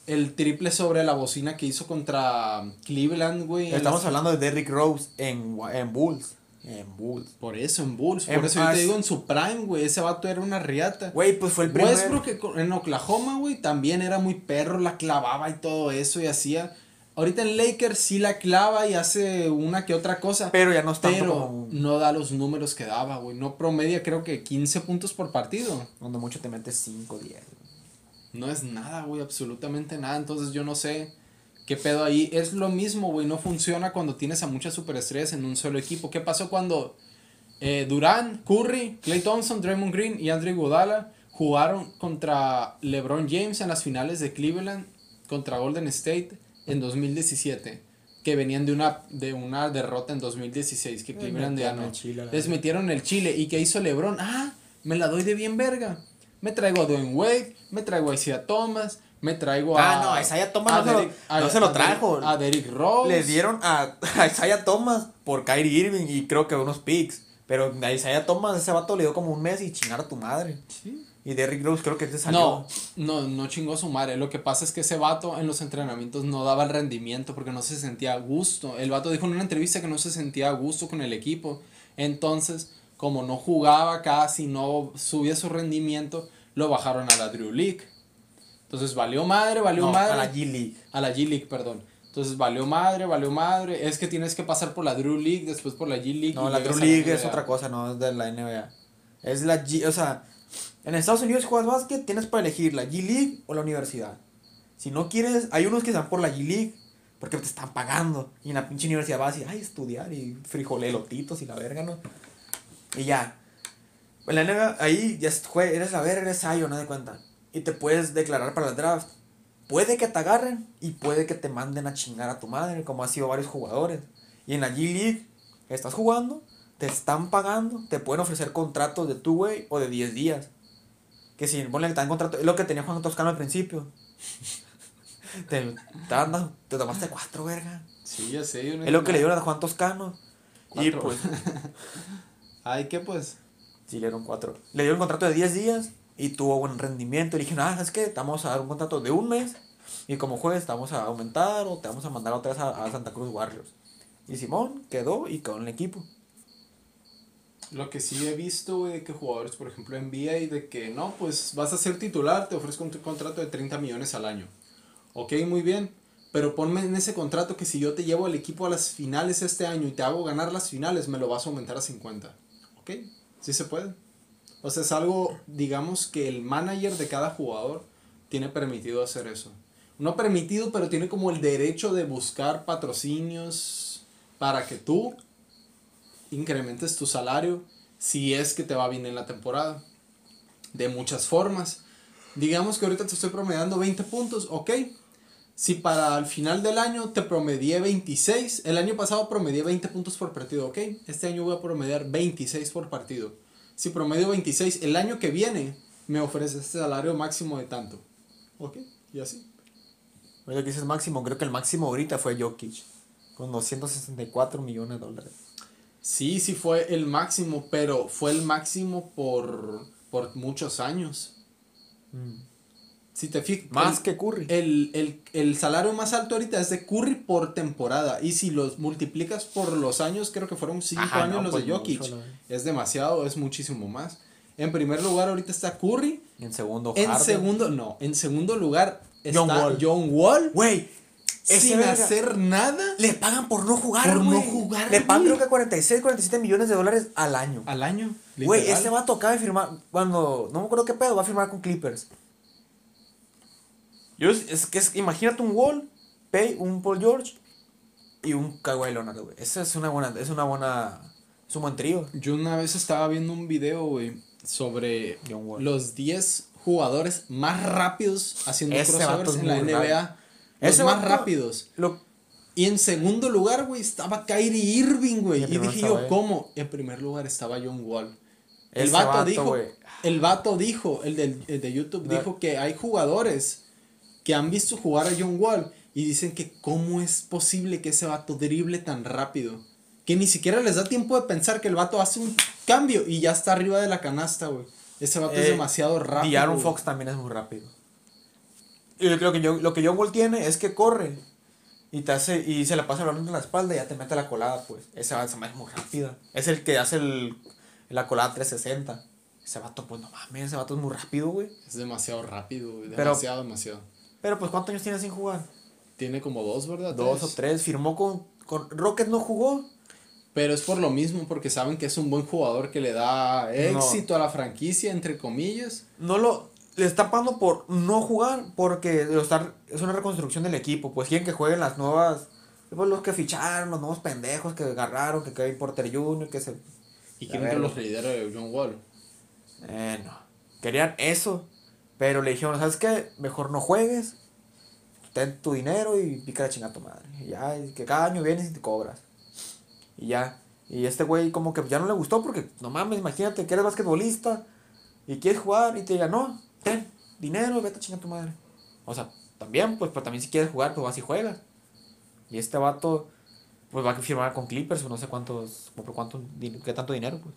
El triple sobre la bocina que hizo contra Cleveland, güey. Estamos hablando de Derrick Rose en, en Bulls. En Bulls. Por eso, en Bulls. Por En- eso yo te digo, en su prime, güey. Ese vato era una riata. Güey, pues fue el primer. Westbrook en Oklahoma, güey, también era muy perro, la clavaba y todo eso y hacía. Ahorita en Lakers sí la clava y hace una que otra cosa. Pero ya no es tanto Pero como- no da los números que daba, güey. No promedia creo que 15 puntos por partido. Donde mucho te metes 5, 10. No es nada, güey, absolutamente nada. Entonces yo no sé qué pedo ahí. Es lo mismo, güey. No funciona cuando tienes a muchas superestrellas en un solo equipo. ¿Qué pasó cuando eh, Durant, Curry, Clay Thompson, Draymond Green y Andre Iguodala jugaron contra LeBron James en las finales de Cleveland contra Golden State en 2017? Que venían de una, de una derrota en 2016 que Cleveland ganó. Les metieron el Chile. ¿Y qué hizo LeBron? Ah, me la doy de bien verga. Me traigo a Dwayne Wade, me traigo a Isaiah Thomas, me traigo a. Ah, no, a Isaiah Thomas no se lo- no se lo a Derrick- trajo. A Derrick Rose. Le dieron a, a Isaiah Thomas por Kyrie Irving y creo que unos picks. Pero a Isaiah Thomas, ese vato le dio como un mes y chingar a tu madre. Sí. Y Derrick Rose creo que te salió. No, no, no chingó su madre. Lo que pasa es que ese vato en los entrenamientos no daba el rendimiento porque no se sentía a gusto. El vato dijo en una entrevista que no se sentía a gusto con el equipo. Entonces, como no jugaba casi, no subía su rendimiento, lo bajaron a la Drew League. Entonces valió madre, valió No, madre. a la G League. A la G League, perdón. Entonces valió madre, valió madre. Es que tienes que pasar por la Drew League, después por la G League. No, la Drew League es NBA. otra cosa, no es de la NBA. Es la G, o sea, en Estados Unidos juegas básquet, tienes para elegir la G League o la universidad. Si no quieres, hay unos que se van por la G League porque te están pagando. Y en la pinche universidad vas y, ay, estudiar y frijolelotitos y la verga, ¿no? Y ya. En la NBA, ahí ya es- jue- eres la verga, eres sayo, no de cuenta. Y te puedes declarar para el draft. Puede que te agarren y puede que te manden a chingar a tu madre, como ha sido varios jugadores. Y en la G League, estás jugando, te están pagando, te pueden ofrecer contratos de two way o de 10 días. Que si te dan contrato, es lo que tenía Juan Toscano al principio. te, te, dan- te tomaste cuatro, verga. Sí, ya sé. yo no Es lo que le dieron a Juan Toscano. Y Cuatro. pues, Ay, ¿qué pues? sí, le dieron cuatro. Le dieron un contrato de 10 días y tuvo buen rendimiento. Y le dijeron, ah, es que te vamos a dar un contrato de un mes. Y como jueves te vamos a aumentar o te vamos a mandar otra vez a, a Santa Cruz Warriors. Y Simón quedó y quedó en el equipo. Lo que sí he visto, güey, de que jugadores, por ejemplo, NBA y de que no, pues vas a ser titular, te ofrezco un contrato de 30 millones al año. Ok, muy bien. Pero ponme en ese contrato que si yo te llevo al equipo a las finales este año y te hago ganar las finales, me lo vas a aumentar a 50. Ok, sí se puede. O sea, es algo, digamos, que el manager de cada jugador tiene permitido hacer eso. No permitido, pero tiene como el derecho de buscar patrocinios para que tú incrementes tu salario si es que te va bien en la temporada. De muchas formas. Digamos que ahorita te estoy promediando 20 puntos, ok. Si para el final del año te promedié 26, el año pasado promedié 20 puntos por partido, ok. Este año voy a promediar 26 por partido. Si promedio 26, el año que viene me ofrece este salario máximo de tanto. Ok, y así. Oye, que dices máximo, creo que el máximo ahorita fue Jokic. Con 264 millones de dólares. Sí, sí fue el máximo, pero fue el máximo por, por muchos años. Si te fijas. Mm. Más el- que Curry. El, el, el salario más alto ahorita es de Curry por temporada. Y si los multiplicas por los años, creo que fueron 5 Ajá, años no, los pues de Jokic. mucho, ¿no? Es demasiado, es muchísimo más. En primer lugar, ahorita está Curry. En segundo, En Harden. segundo, no. En segundo lugar está John Wall. John Wall. Güey, ese sin verga, hacer nada Le pagan por no jugar, Por no güey. jugar, Le pagan creo que 46, 47 millones de dólares al año. al año. Güey, literal. este vato acaba de firmar. Cuando. No me acuerdo qué pedo, va a firmar con Clippers. Yo, es que es, imagínate un Wall, Pay, un Paul George y un Kawhi Leonard, güey. Esa es una buena. Es una buena. Es un buen trío. Yo una vez estaba viendo un video, güey, sobre John Wall. los 10 jugadores más rápidos haciendo Ese vato crossovers es en la muy NBA. Los Ese más vato- rápidos. Lo, Y en segundo lugar, güey, estaba Kyrie Irving, güey. Y dije yo, él. ¿cómo? En primer lugar estaba John Wall. El vato, vato, dijo, el vato dijo, el, del, el de YouTube, No. dijo que hay jugadores que han visto jugar a John Wall y dicen que cómo es posible que ese vato drible tan rápido. Que ni siquiera les da tiempo de pensar que el vato hace un cambio y ya está arriba de la canasta, güey. Ese vato es Eh, demasiado rápido. Y Aaron. Fox también es muy rápido. Y lo, que yo, lo que John Wall tiene es que corre y te hace y se la pasa el balón en la espalda y ya te mete la colada, pues. Ese vato es muy rápida. Es el que hace el, la colada 360. Ese vato, pues no mames, ese vato es muy rápido, güey. Es demasiado rápido, güey. Pero- Demasiado, demasiado. Pero pues ¿cuántos años tiene sin jugar? Tiene como dos, ¿verdad? Dos o tres. Firmó con, con Rocket no jugó. Pero es por lo mismo, porque saben que es un buen jugador que le da éxito a la franquicia, entre comillas. No lo le está pagando por no jugar porque lo es una reconstrucción del equipo. Pues quieren que jueguen las nuevas. Pues los que ficharon, los nuevos pendejos que agarraron, que Kevin Porter Jr., que se. Y verga. los lidere John Wall. Eh, no. Querían eso. Pero le dijeron, ¿sabes qué? Mejor no juegues. Ten tu dinero y pica la chingada a tu madre. Y ya, y que cada año vienes y te cobras. Y ya. Y este güey como que ya no le gustó porque, no mames, imagínate que eres basquetbolista y quieres jugar y te diga, no, ten dinero vete a chingar a tu madre. O sea, también, pues, pero también si quieres jugar, pues vas y juegas. Y este vato, pues va a firmar con Clippers o no sé cuántos, por cuánto, qué tanto dinero, pues.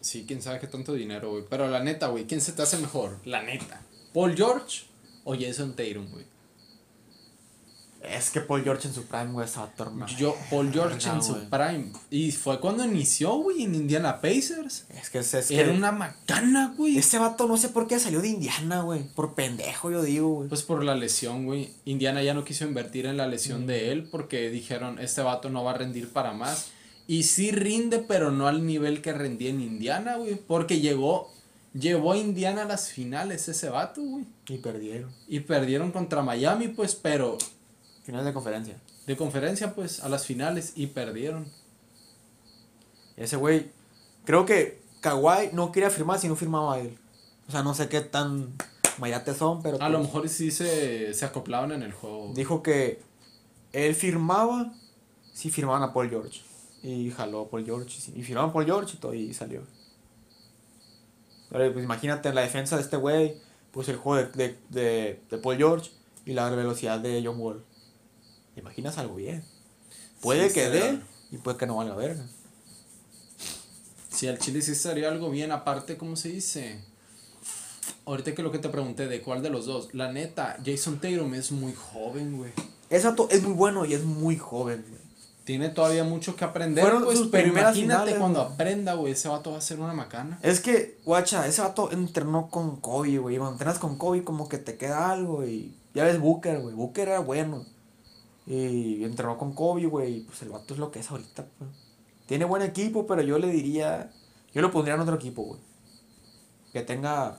Sí, quién sabe qué tanto dinero, güey. Pero la neta, güey, ¿quién se te hace mejor? La neta. ¿Paul George o Jason Tatum, güey? Es que Paul George en su prime, güey, estaba tornado. Yo, Paul George Verga, en su güey. prime. Y fue cuando inició, güey, en Indiana Pacers. Es que, es, es Era que una macana, güey. ese vato no sé por qué salió de Indiana, güey. Por pendejo, yo digo, güey. Pues por la lesión, güey. Indiana ya no quiso invertir en la lesión Mm. de él porque dijeron, este vato no va a rendir para más. Y sí rinde, pero no al nivel que rendía en Indiana, güey. Porque llegó, llevó a Indiana a las finales ese vato, güey. Y perdieron. Y perdieron contra Miami, pues, pero Final de conferencia. de conferencia, pues, a las finales y perdieron. Ese güey, creo que Kawhi no quería firmar si no firmaba a él. O sea, no sé qué tan mayates son, pero. A lo pues, mejor sí se, se acoplaban en el juego. Dijo que él firmaba si firmaban a Paul George. Y jaló a Paul George. Y, firmaban a Paul George y todo, y salió. Pero, pues imagínate la defensa de este güey, pues el juego de, de, de, de Paul George y la velocidad de John Wall. ¿Te imaginas algo bien? Puede Sí, que dé y puede que no valga verga. Si al Chile sí estaría algo bien, aparte, ¿cómo se dice? Ahorita que lo que te pregunté, ¿de cuál de los dos? La neta, Jason Tatum es muy joven, güey. Ese vato es muy bueno y es muy joven, güey. Tiene todavía mucho que aprender, Fueron pues, sus pero imagínate finales, cuando güey. aprenda, güey, ese vato va a ser una macana. Es que, guacha, ese vato entrenó con Kobe, güey. Cuando entrenas con Kobe, como que te queda algo, y ya ves Booker, güey. Booker era bueno. Y entrenó con Kobe, güey. Pues el vato es lo que es ahorita, pues. Tiene buen equipo, pero yo le diría. Yo lo pondría en otro equipo, güey. Que tenga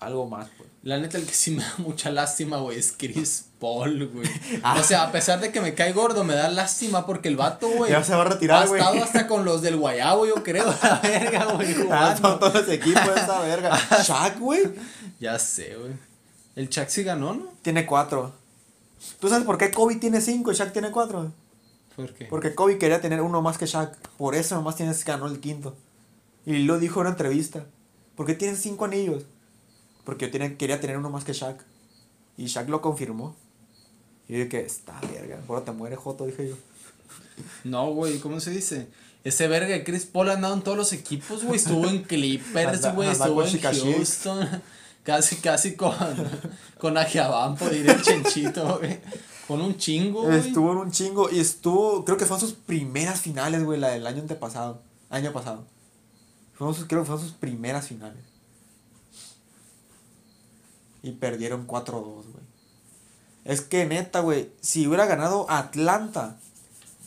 algo más, pues. La neta, el que sí me da mucha lástima, güey, es Chris Paul, güey. Ah. O sea, a pesar de que me cae gordo, me da lástima porque el vato, güey. Ya se va a retirar, Ha güey. estado hasta con los del Guayabo, yo creo, la verga, güey, Ah, son todos los equipos de esa verga. Shaq, güey. Ya sé, güey. El Chuck sí ganó, ¿no? Tiene cuatro. ¿Tú sabes por qué Kobe tiene cinco y Shaq tiene cuatro? ¿Por qué? Porque Kobe quería tener uno más que Shaq. Por eso nomás tienes ganó el quinto. Y lo dijo en una entrevista. ¿Por qué tienes cinco anillos? Porque yo tenía- quería tener uno más que Shaq. Y Shaq lo confirmó. Y yo dije está verga. Ahora te muere Joto, dije yo. No, güey, ¿cómo se dice? Ese verga de Chris Paul ha andado en todos los equipos, güey. Estuvo en Clippers, güey. Estuvo en Chica Chic. Casi, casi con, con Ajiabampo, el chenchito, güey. Con un chingo, güey. Estuvo en un chingo. Y estuvo, creo que fueron sus primeras finales, güey, la del año antepasado. Año pasado. Fueron sus, creo que fueron sus primeras finales. Y perdieron 4-2, güey. Es que neta, güey, si hubiera ganado Atlanta,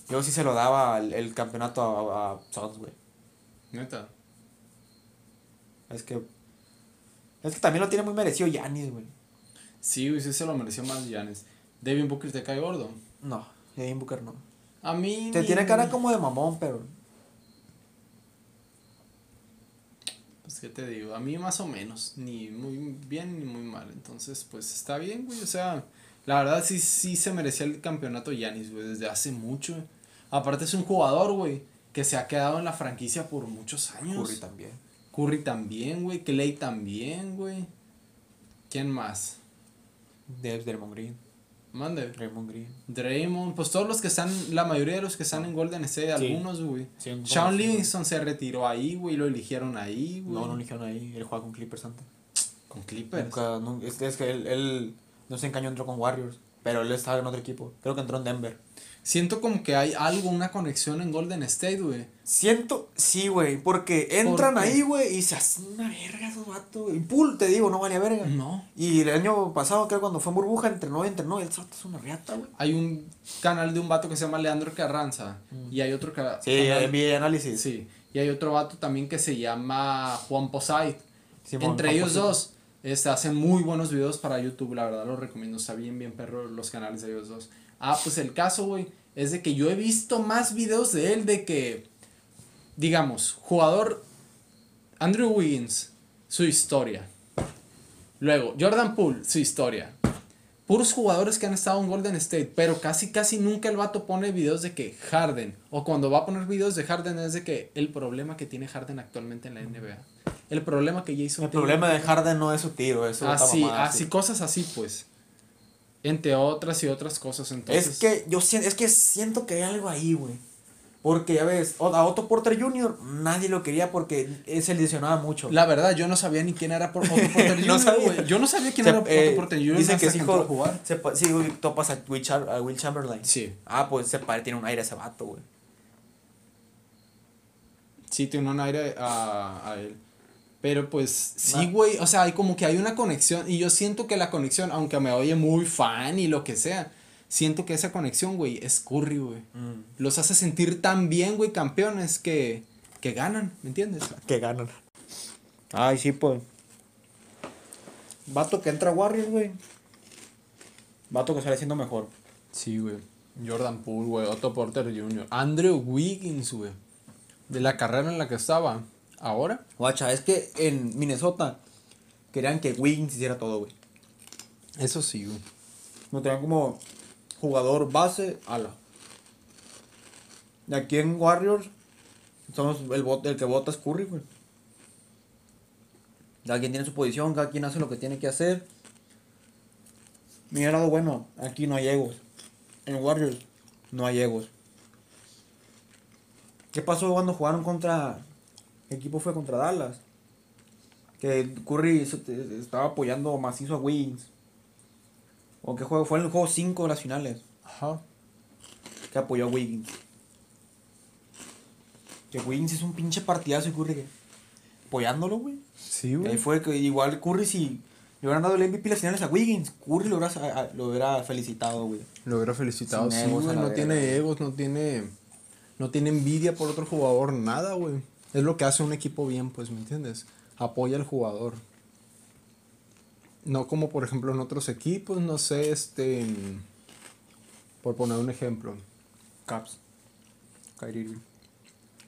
yo sí se lo daba el, el campeonato a, a Suns, güey. Neta. Es que. Es que también lo tiene muy merecido Yanis, güey. Sí, güey, sí se lo mereció más Giannis. Devin Booker te cae gordo. No, Devin Booker no. A mí. Te ni- tiene cara como de mamón, pero. Pues, ¿qué te digo? A mí más o menos. Ni muy bien ni muy mal. Entonces, pues está bien, güey. O sea, la verdad sí, sí se merecía el campeonato Giannis, güey, desde hace mucho. Aparte es un jugador, güey, que se ha quedado en la franquicia por muchos años. Curry también. Curry también, güey. Clay también, güey. ¿Quién más? Debs Draymond Green. Mande. Raymond Green. Draymond, pues todos los que están, la mayoría de los que están en Golden State, Sí. algunos, güey. Sí, Sean sí. Livingston se retiró ahí, güey, lo eligieron ahí, güey. No, no eligieron ahí. Él juega con Clippers antes. Con Clippers. Nunca, nu- es, es que él, él, no sé en qué año entró con Warriors. Pero él estaba en otro equipo. Creo que entró en Denver. Siento como que hay algo, una conexión en Golden State, güey. Siento, sí, güey. Porque entran ahí, güey, y se hacen una verga esos vatos. Y pool, te digo, no valía verga. No. Y el año pasado, creo vato es una burbuja, entrenó y entrenó. Y el vato es una riata, güey. Hay un canal de un vato que se llama Leandro Carranza. Y hay otro Mm. Sí, canal- análisis. Sí. Y hay otro vato también que se llama Juan Posait. Entre Juan ellos dos este, hacen muy buenos videos para YouTube. La verdad los recomiendo. Está bien, bien perro los canales de ellos dos. Ah, pues el caso, güey, es de que yo he visto más videos de él de que, digamos, jugador Andrew Wiggins, su historia. Luego, Jordan Poole, su historia. Puros jugadores que han estado en Golden State, pero casi casi nunca el vato pone videos de que Harden, o cuando va a poner videos de Harden es de que el problema que tiene Harden actualmente en la NBA. El problema que Jason El problema de. Harden no es su tiro, eso Así, así, cosas así, pues. Entre otras y otras cosas, entonces. Es que yo siento, es que siento que hay algo ahí, güey. Porque ya ves, o- a Otto Porter Jr. nadie lo quería porque se lesionaba mucho. La verdad, yo no sabía ni quién era por Otto Porter No Jr., sabía. Yo no sabía quién Se- era eh, Otto Porter Jr. Dicen que entró a hijo. jugar. Se, sí, güey, topas a Will, Cham- a Will Chamberlain. Sí. Ah, pues se tiene un aire ese vato, güey. Sí, tiene un aire a, a él. Pero pues sí, Ah. güey. O sea, hay como que hay una conexión. Y yo siento que la conexión, aunque me oye muy fan y lo que sea, siento que esa conexión, güey, es Curry, güey. Mm. Los hace sentir tan bien, güey, campeones que, que ganan, ¿me entiendes? Que ganan. Ay, sí, pues. Vato que entra a Warriors, güey. Vato que sale siendo mejor. Sí, güey. Jordan Poole, güey. Otto Porter Jr. Andrew Wiggins, güey. De la carrera en la que estaba. Ahora. Guacha, es que en Minnesota querían que Wiggins hiciera todo, güey. Eso sí, güey. Lo tenían como jugador base, ala. Y aquí en Warriors, somos el, bot- el que vota es Curry, güey. Cada quien tiene su posición, cada quien hace lo que tiene que hacer. Mira lado bueno, aquí no hay egos. En Warriors no hay egos. ¿Qué pasó cuando jugaron contra... ¿Qué equipo fue contra Dallas? Que Curry estaba apoyando macizo a Wiggins. ¿O qué juego? Fue en el juego 5 de las finales. Ajá. Que apoyó a Wiggins. Que Wiggins es un pinche partidazo y Curry que. Apoyándolo, güey. Sí, güey. Ahí fue que igual Curry si le hubieran dado el MVP las finales a Wiggins, Curry lo hubiera, lo hubiera felicitado, güey. Lo hubiera felicitado. Sin Sí, güey. No tiene egos, no tiene. No tiene envidia por otro jugador, nada, güey. Es lo que hace un equipo bien, pues, ¿me entiendes? Apoya al jugador. No como, por ejemplo, en otros equipos, no sé, este. Por poner un ejemplo. Caps. Kyrie Irving.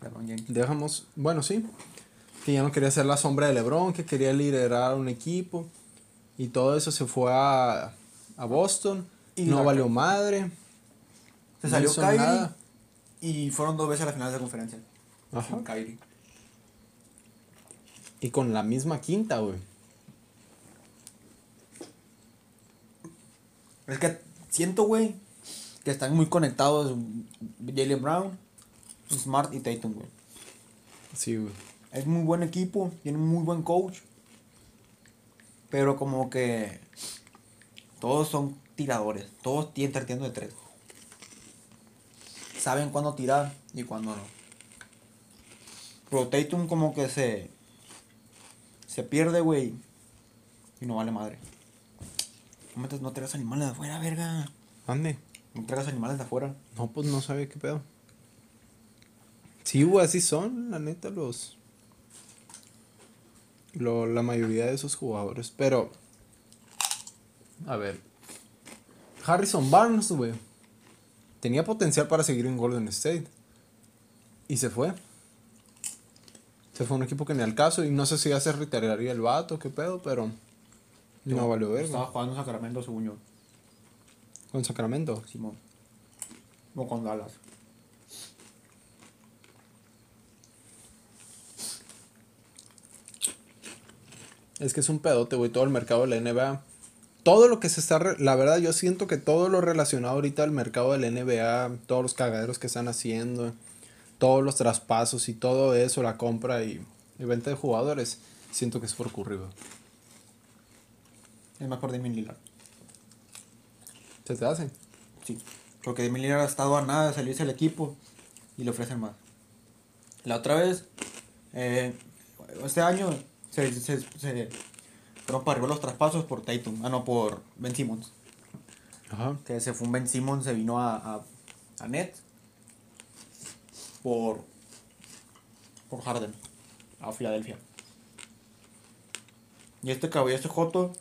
LeBron James. Dejamos, bueno, sí, que ya no quería ser la sombra de LeBron, que quería liderar un equipo y todo eso se fue a, a Boston, Y no valió madre. Se no salió Kyrie nada. y fueron dos veces a la final de la conferencia. Ajá. Kyrie. Y con la misma quinta, güey. Es que siento, güey, que están muy conectados Jalen Brown, Smart y Tatum, güey. Sí, güey. Es muy buen equipo, tiene muy buen coach. Pero como que todos son tiradores, todos tienen tirando de tres. Saben cuándo tirar y cuándo no. Pero Tatum como que se se pierde, güey. Y no vale madre. No, metas, no traigas animales de afuera, verga. Ande. No traigas animales de afuera. No, pues no sabía qué pedo. Sí, güey, así son, la neta, los. Lo, la mayoría de esos jugadores. Pero. A ver. Harrison Barnes, güey. Tenía potencial para seguir en Golden State. Y se fue. Se fue un equipo que ni al caso. Y no sé si ya se retiraría el vato, qué pedo, pero. No valió Estaba verga. jugando en Sacramento, según yo. Con Sacramento. Simón. O con Dallas. Es que es un pedote, güey. Todo el mercado de la NBA todo lo que se está, re- la verdad yo siento que todo lo relacionado ahorita al mercado del NBA, todos los cagaderos que están haciendo, todos los traspasos y todo eso, la compra y, y venta de jugadores, siento que es por Curry, güey. Es más por Damian Lillard. ¿Se te hace? Sí. Porque Damian Lillard ha estado a nada de salirse del equipo y le ofrecen más. La otra vez, eh, este año, se, se, se fueron para arriba los traspasos por Tatum. Ah, no, por Ben Simmons. Ajá. Que se fue un Ben Simmons, se vino a, a, a Nets por, por Harden, a Filadelfia. Y este cabrón, este Joto,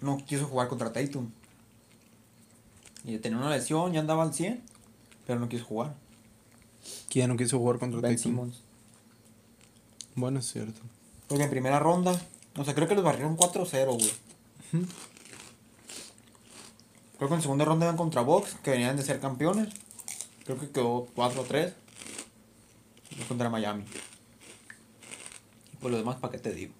no quiso jugar contra Tatum. Y tenía una lesión, ya andaba al 100, pero no quiso jugar. ¿Quién no quiso jugar contra Ben Tatum? Simmons. Bueno, es cierto. Porque en primera ronda, o sea, creo que los barrieron 4-0, güey. Creo que en segunda ronda iban contra Box, que venían de ser campeones. Creo que quedó 4-3. Y contra Miami. Y por lo demás, ¿para qué te digo?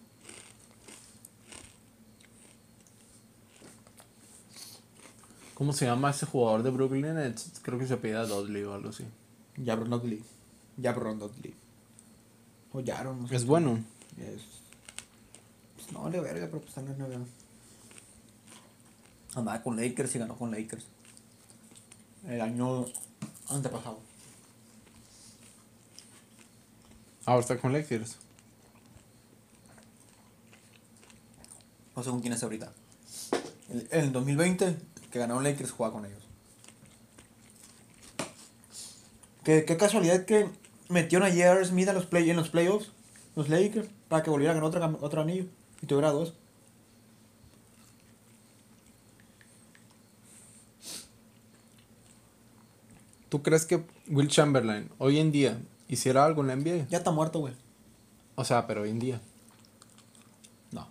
¿Cómo se llama ese jugador de Brooklyn Nets? Creo que se pide Dudley o algo así. Jabron Dudley. Jabron Dudley. O Jaron, no sé. Es bueno. Es... Pues no, le verga, pero pues en la NBA. Andaba con Lakers y ganó con Lakers. El año antepasado. Ahora está con Lakers. No sé con quién es ahorita. El, el 2020, que ganó Lakers, jugaba con ellos. Qué, qué casualidad que metieron a J.R. Smith a los play, en los playoffs, los Lakers, para que volviera a ganar otro, otro anillo y tuviera dos. ¿Tú crees que Will Chamberlain hoy en día hiciera algo en la NBA? Ya está muerto, güey. O sea, pero hoy en día. No.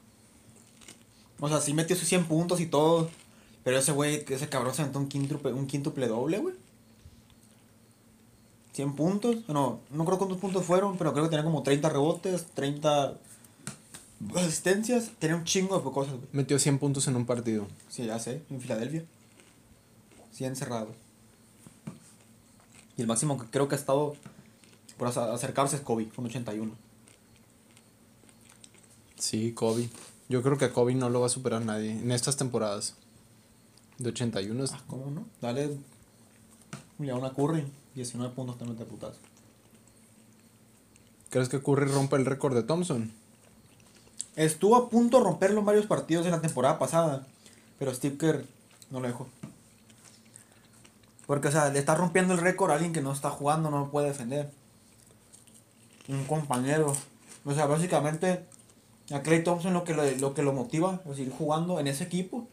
O sea, sí metió sus 100 puntos y todo. Pero ese güey, ese cabrón se aventó un quíntuple, un quíntuple doble, güey. 100 puntos. No, no creo cuántos puntos fueron, pero creo que tenía como 30 rebotes, 30 asistencias. Tenía un chingo de cosas, güey. Metió 100 puntos en un partido. Sí, ya sé, en Filadelfia. 100 cerrados. Y el máximo que creo que ha estado por ace- acercarse es Kobe, con 81. Sí, Kobe. Yo creo que a Kobe no lo va a superar nadie en estas temporadas. De 81 es- Ah, ¿cómo no? Dale ya una Curry, 19 puntos también de putas. ¿Crees que Curry rompa el récord de Thompson? Estuvo a punto de romperlo en varios partidos en la temporada pasada, pero Steve Kerr no lo dejó. Porque, o sea, le está rompiendo el récord a alguien que no está jugando, no lo puede defender. Un compañero. O sea, básicamente, a Clay Thompson lo que lo, lo que lo motiva a seguir jugando en ese equipo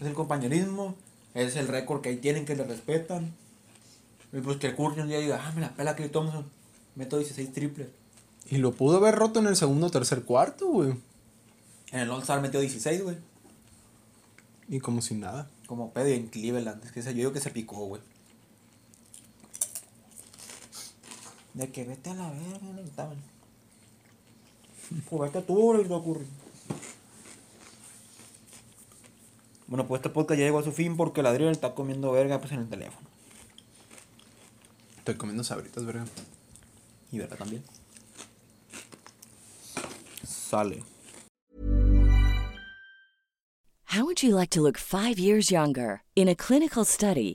es el compañerismo, es el récord que ahí tienen, que le respetan. Y pues que Curry un día diga, ah, me la pela Clay Thompson, meto 16 triples. Y lo pudo haber roto en el segundo o tercer cuarto, güey. En el All-Star metió 16, güey. Y como si nada. Como pedo en Cleveland. Es que yo digo que se picó, güey. De que vete a la verga, no estaban. Pues vete tú, le ocurre. Bueno, pues este podcast ya llegó a su fin porque el Adriel está comiendo verga pues en el teléfono. Estoy comiendo sabritas, verga. Y verga también. Sale. How would you like to look five years younger? In a clinical study,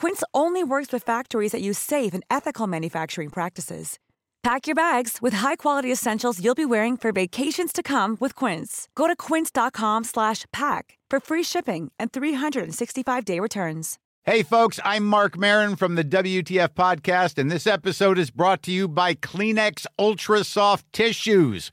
Quince only works with factories that use safe and ethical manufacturing practices. Pack your bags with high-quality essentials you'll be wearing for vacations to come with Quince. Go to quince.com/pack for free shipping and 365-day returns. Hey, folks, I'm Mark Marin from the WTF Podcast, and this episode is brought to you by Kleenex Ultra Soft Tissues,